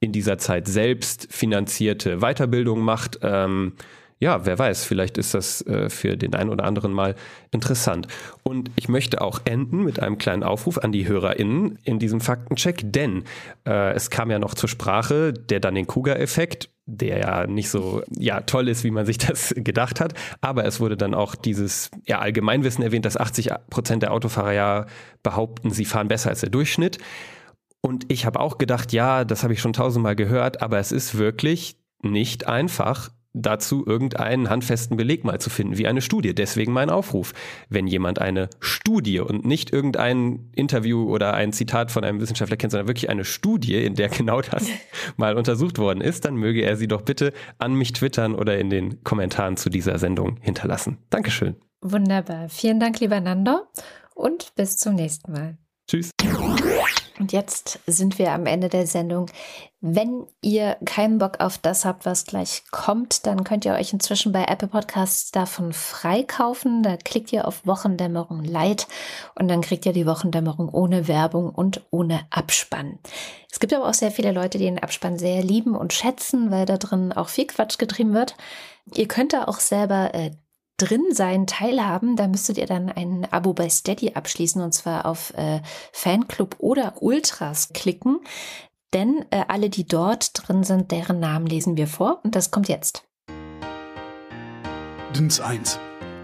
in dieser Zeit selbst finanzierte Weiterbildung macht. Ähm, ja, wer weiß, vielleicht ist das äh, für den einen oder anderen mal interessant. Und ich möchte auch enden mit einem kleinen Aufruf an die HörerInnen in diesem Faktencheck, denn äh, es kam ja noch zur Sprache der Dunning-Kruger-Effekt, der ja nicht so ja, toll ist, wie man sich das gedacht hat. Aber es wurde dann auch dieses ja, Allgemeinwissen erwähnt, dass 80 Prozent der Autofahrer ja behaupten, sie fahren besser als der Durchschnitt. Und ich habe auch gedacht, ja, das habe ich schon tausendmal gehört, aber es ist wirklich nicht einfach, dazu irgendeinen handfesten Beleg mal zu finden, wie eine Studie. Deswegen mein Aufruf. Wenn jemand eine Studie und nicht irgendein Interview oder ein Zitat von einem Wissenschaftler kennt, sondern wirklich eine Studie, in der genau das mal untersucht worden ist, dann möge er sie doch bitte an mich twittern oder in den Kommentaren zu dieser Sendung hinterlassen. Dankeschön. Wunderbar. Vielen Dank, lieber Nando. Und bis zum nächsten Mal. Tschüss. Und jetzt sind wir am Ende der Sendung. Wenn ihr keinen Bock auf das habt, was gleich kommt, dann könnt ihr euch inzwischen bei Apple Podcasts davon freikaufen. Da klickt ihr auf Wochendämmerung Light und dann kriegt ihr die Wochendämmerung ohne Werbung und ohne Abspann. Es gibt aber auch sehr viele Leute, die den Abspann sehr lieben und schätzen, weil da drin auch viel Quatsch getrieben wird. Ihr könnt da auch selber äh, drin sein, teilhaben, da müsstet ihr dann ein Abo bei Steady abschließen und zwar auf äh, Fanclub oder Ultras klicken. Denn äh, alle, die dort drin sind, deren Namen lesen wir vor und das kommt jetzt. Dins 1.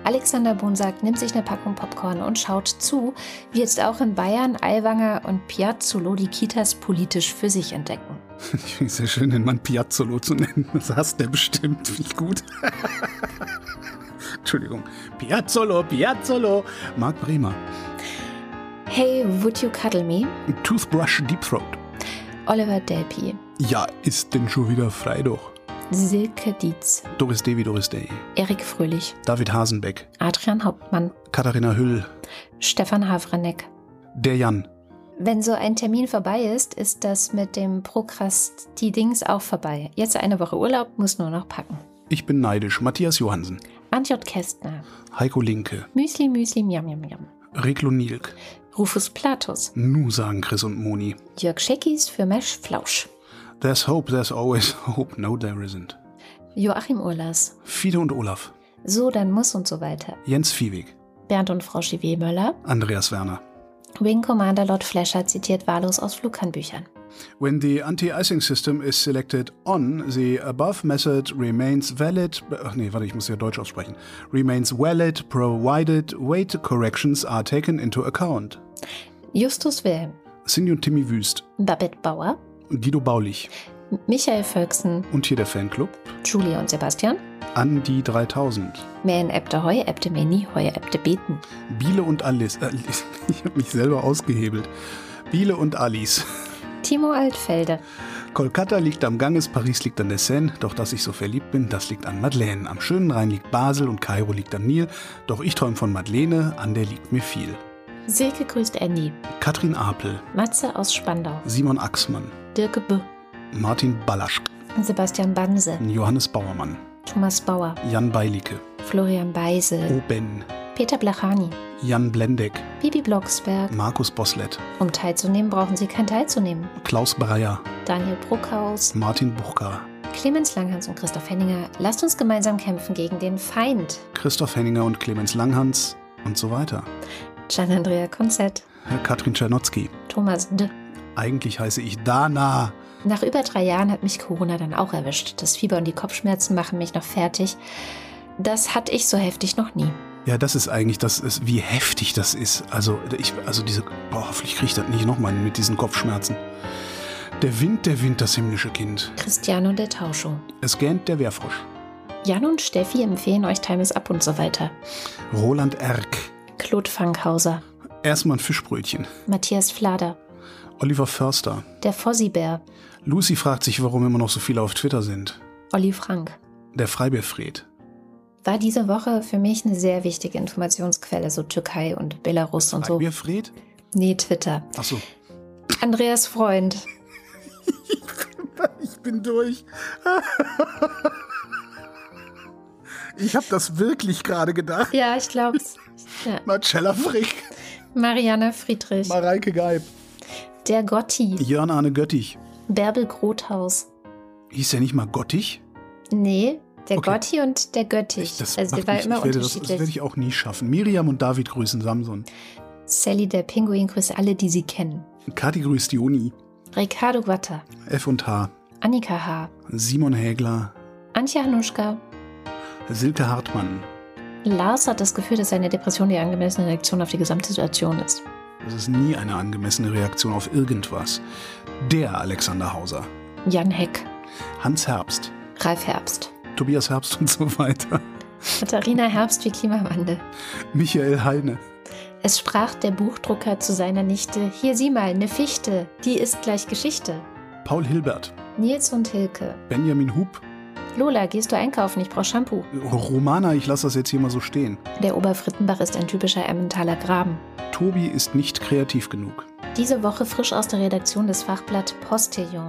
Alexander Bohn sagt, nimmt sich eine Packung Popcorn und schaut zu, wie jetzt auch in Bayern Aiwanger und Piazzolo die Kitas politisch für sich entdecken. Ich finde es sehr schön, den Mann Piazzolo zu nennen. Das hasst der bestimmt. Finde ich gut. Entschuldigung. Piazzolo, Piazzolo. Marc Bremer. Hey, would you cuddle me? Toothbrush Deep Throat. Oliver Delpi. Ja, ist denn schon wieder frei doch. Silke Dietz. Doris Day wie Doris Day. Erik Fröhlich. David Hasenbeck. Adrian Hauptmann. Katharina Hüll. Stefan Havranek. Der Jan. Wenn so ein Termin vorbei ist, ist das mit dem Prokrastidings auch vorbei. Jetzt eine Woche Urlaub, muss nur noch packen. Ich bin neidisch. Matthias Johansen. Antjot Kästner. Heiko Linke. Müsli, Müsli, Miam, Miam, Miam. Reglo Nilk. Rufus Platus. Nu sagen Chris und Moni. Jörg Scheckis für Mesh Flausch. There's hope, there's always hope. No, there isn't. Joachim Urlas. Fiete und Olaf. So, dann muss und so weiter. Jens Viehweg. Bernd und Frau Chivier-Möller. Andreas Werner. Wing Commander Lord Flasher zitiert wahllos aus Flughandbüchern. When the anti-icing system is selected on, the above method remains valid. Ach nee, warte, ich muss ja Deutsch aussprechen. Remains valid provided weight corrections are taken into account. Justus Wilhelm. Cindy und Timmy Wüst. Babette Bauer. Guido Baulich. Michael Völksen. Und hier der Fanclub. Julia und Sebastian. Andi 3000. Mähen Äbte Heu, Äbte Meni, Heu Äbte Beten. Biele und Alice. Äh, ich habe mich selber ausgehebelt. Biele und Alice. Timo Altfelde. Kolkata liegt am Ganges, Paris liegt an der Seine, doch dass ich so verliebt bin, das liegt an Madeleine. Am schönen Rhein liegt Basel und Kairo liegt am Nil, doch ich träume von Madeleine, an der liegt mir viel. Silke grüßt Andy. Katrin Apel. Matze aus Spandau. Simon Axmann. Dirke B. Martin Ballasch. Sebastian Banse. Johannes Bauermann. Thomas Bauer. Jan Beilicke. Florian Beise. Oben. Peter Blachani. Jan Blendeck. Bibi Blocksberg. Markus Boslett. Um teilzunehmen, brauchen Sie kein teilzunehmen. Klaus Breyer. Daniel Bruckhaus. Martin Buchka. Clemens Langhans und Christoph Henninger. Lasst uns gemeinsam kämpfen gegen den Feind. Christoph Henninger und Clemens Langhans und so weiter. Gian-Andrea Konzett. Katrin Czernotzki. Thomas D. Eigentlich heiße ich Dana. Nach über drei Jahren hat mich Corona dann auch erwischt. Das Fieber und die Kopfschmerzen machen mich noch fertig. Das hatte ich so heftig noch nie. Ja, das ist eigentlich, das ist, wie heftig das ist. Also, ich, also diese, boah, hoffentlich kriege ich das nicht nochmal mit diesen Kopfschmerzen. Der Wind, der Wind, das himmlische Kind. Cristiano der Tauscho. Es gähnt der Wehrfrosch. Jan und Steffi empfehlen euch Time is Up und so weiter. Roland Erck. Claude Fankhauser. Erstmal ein Fischbrötchen. Matthias Flader. Oliver Förster. Der Fossibär. Lucy fragt sich, warum immer noch so viele auf Twitter sind. Olli Frank. Der Freibierfred. War diese Woche für mich eine sehr wichtige Informationsquelle, so Türkei und Belarus und so. Freibierfred? Nee, Twitter. Achso. Andreas Freund. Ich bin durch. Ich habe das wirklich gerade gedacht. Ja, ich glaub's. Ja. Marcella Frick. Marianne Friedrich. Mareike Geib. Der Gotti. Jörn Arne Göttich. Bärbel Grothaus. Hieß der nicht mal Gottig? Nee, der Okay. Gotti und der Göttich. Ich, das also der war mich, immer ich werde das, das unterschiedlich. werde ich auch nie schaffen. Miriam und David grüßen Samson. Sally der Pinguin grüßt alle, die sie kennen. Kati grüßt Joni. Ricardo Guatta. F und H. Annika H. Simon Hägler. Antje Hanuschka. Silke Hartmann. Lars hat das Gefühl, dass seine Depression die angemessene Reaktion auf die gesamte Situation ist. Das ist nie eine angemessene Reaktion auf irgendwas. Der Alexander Hauser. Jan Heck. Hans Herbst. Ralf Herbst. Tobias Herbst und so weiter. Katharina Herbst wie Klimawandel. Michael Heine. Es sprach der Buchdrucker zu seiner Nichte: Hier sieh mal, ne Fichte, die ist gleich Geschichte. Paul Hilbert. Nils und Hilke. Benjamin Hub. Lola, gehst du einkaufen? Ich brauch Shampoo. Romana, ich lasse das jetzt hier mal so stehen. Der Oberfrittenbach ist ein typischer Emmentaler Graben. Tobi ist nicht kreativ genug. Diese Woche frisch aus der Redaktion des Fachblatt Postillon.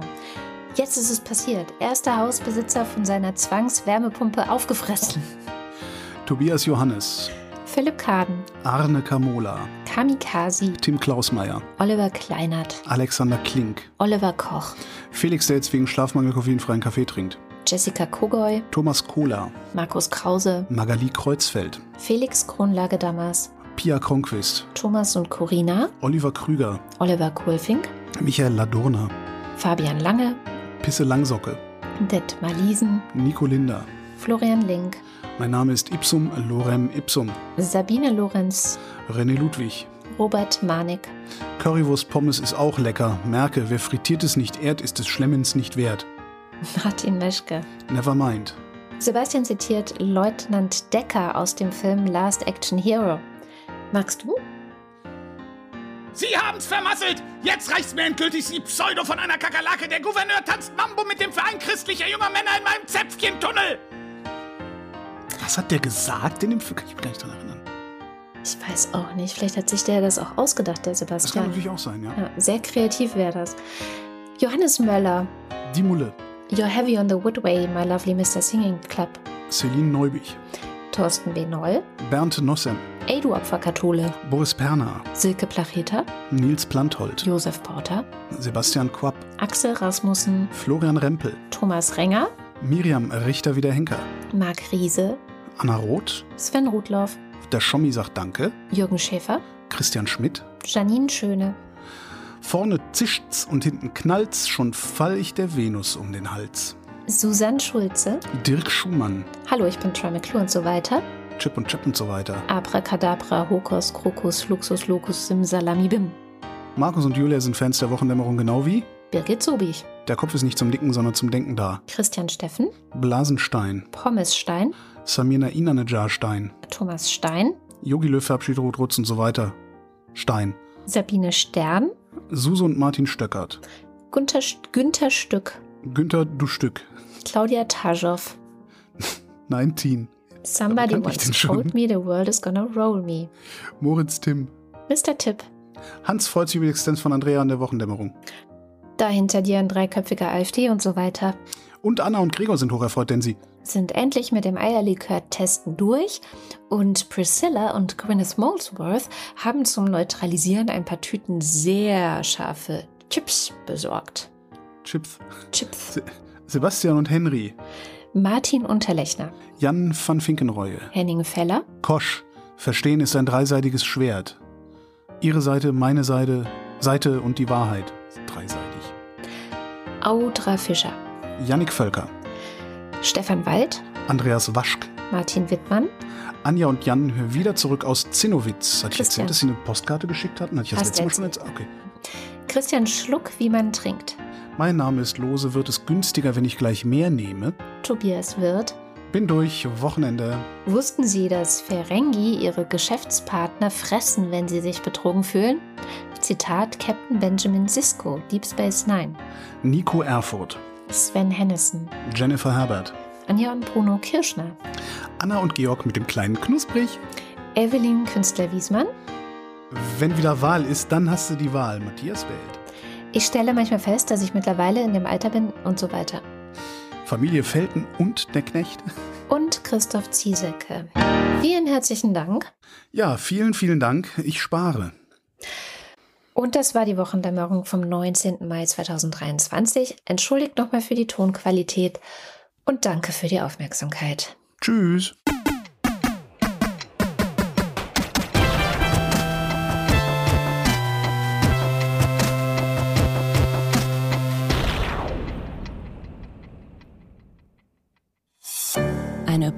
Jetzt ist es passiert. Erster Hausbesitzer von seiner Zwangswärmepumpe aufgefressen. Tobias Johannes. Philipp Kaden, Arne Kamola. Kamikaze, Tim Klausmeier. Oliver Kleinert, Alexander Klink. Oliver Koch, Felix, der jetzt wegen Schlafmangel koffeinfreien Kaffee trinkt. Jessica Kogoy, Thomas Kohler. Markus Krause, Magali Kreuzfeld. Felix Kronlage Damas, Pia Kronquist. Thomas und Corina, Oliver Krüger. Oliver Kohlfink, Michael Ladurna. Fabian Lange, Pisse Langsocke. Detmar Liesen, Nico Linder. Florian Link, Mein Name ist Ipsum Lorem Ipsum. Sabine Lorenz, René Ludwig. Robert Manik, Currywurst Pommes ist auch lecker. Merke, wer frittiert es nicht ehrt, ist des Schlemmens nicht wert. Martin Meschke. Never mind. Sebastian zitiert Leutnant Decker aus dem Film Last Action Hero. Magst du? Sie haben's vermasselt! Jetzt reicht's mir endgültig, Sie Pseudo von einer Kakerlake. Der Gouverneur tanzt Mambo mit dem Verein christlicher junger Männer in meinem Zäpfchentunnel! Was hat der gesagt in dem Film? Kann ich mich gar nicht dran erinnern. Ich weiß auch nicht. Vielleicht hat sich der das auch ausgedacht, der Das kann Sebastian. natürlich auch sein, ja. Ja, sehr kreativ wäre das. Johannes Möller. Die Mulle. You're heavy on the woodway, my lovely Mr. Singing Club. Celine Neubich. Thorsten B. Noll. Bernd Nossem. Ey, du Opferkathole. Boris Perner. Silke Placheta. Nils Planthold. Josef Porter. Sebastian Quapp. Axel Rasmussen. Florian Rempel. Thomas Renger. Miriam Richter-Wiederhenker. Marc Riese. Anna Roth. Sven Rudloff. Der Schommi sagt Danke. Jürgen Schäfer. Christian Schmidt. Janine Schöne. Vorne zischt's und hinten knallt's, schon fall ich der Venus um den Hals. Susanne Schulze. Dirk Schumann. Hallo, ich bin Troy McClure und so weiter. Chip und Chip und so weiter. Abracadabra, Hokus, Krokus, Luxus, Locus, Simsalami, Markus und Julia sind Fans der Wochendämmerung genau wie? Birgit Sobich. Der Kopf ist nicht zum Nicken, sondern zum Denken da. Christian Steffen. Blasenstein. Pommesstein. Samina Inanejar Stein. Thomas Stein. Yogi Löw verabschiedet Ruth Rutz und so weiter. Stein. Sabine Stern. Suse und Martin Stöckert. Günther, Günther Stück. Günther Du Stück. Claudia Taschow. 19. Somebody once told me the world is gonna roll me. Moritz Tim. Mr. Tipp. Hans freut sich über die Existenz von Andrea an der Wochendämmerung. Da hinter dir ein dreiköpfiger AfD und so weiter. Und Anna und Gregor sind hocherfreut, denn sie Sind endlich mit dem Eierlikör-Testen durch und Priscilla und Gwyneth Molesworth haben zum Neutralisieren ein paar Tüten sehr scharfe Chips besorgt. Chips. Chips. Se Sebastian und Henry. Martin Unterlechner, Jan van Finkenreue. Henning Feller, Kosch. Verstehen ist ein dreiseitiges Schwert. Ihre Seite, meine Seite, Seite und die Wahrheit. Dreiseitig. Audra Fischer, Yannick Völker. Stefan Wald, Andreas Waschk. Martin Wittmann, Anja und Jan wieder zurück aus Zinnowitz. Hat ich erzählt, dass sie eine Postkarte geschickt hatten? Hatte ich das Hast letzte Mal schon erzählt? Okay. Christian Schluck, wie man trinkt. Mein Name ist Lose. Wird es günstiger, wenn ich gleich mehr nehme? Tobias Wirth. Bin durch. Wochenende. Wussten Sie, dass Ferengi ihre Geschäftspartner fressen, wenn sie sich betrogen fühlen? Zitat Captain Benjamin Sisko, Deep Space Nine. Nico Erfurt. Sven Hennissen. Jennifer Herbert. Anja und Bruno Kirschner. Anna und Georg mit dem kleinen Knusprig. Evelyn Künstler-Wiesmann. Wenn wieder Wahl ist, dann hast du die Wahl. Matthias wählt. Ich stelle manchmal fest, dass ich mittlerweile in dem Alter bin und so weiter. Familie Felten und der Knecht. Und Christoph Ziesecke. Vielen herzlichen Dank. Ja, vielen, vielen Dank. Ich spare. Und das war die Wochendämmerung vom 19. Mai 2023. Entschuldigt nochmal für die Tonqualität und danke für die Aufmerksamkeit. Tschüss.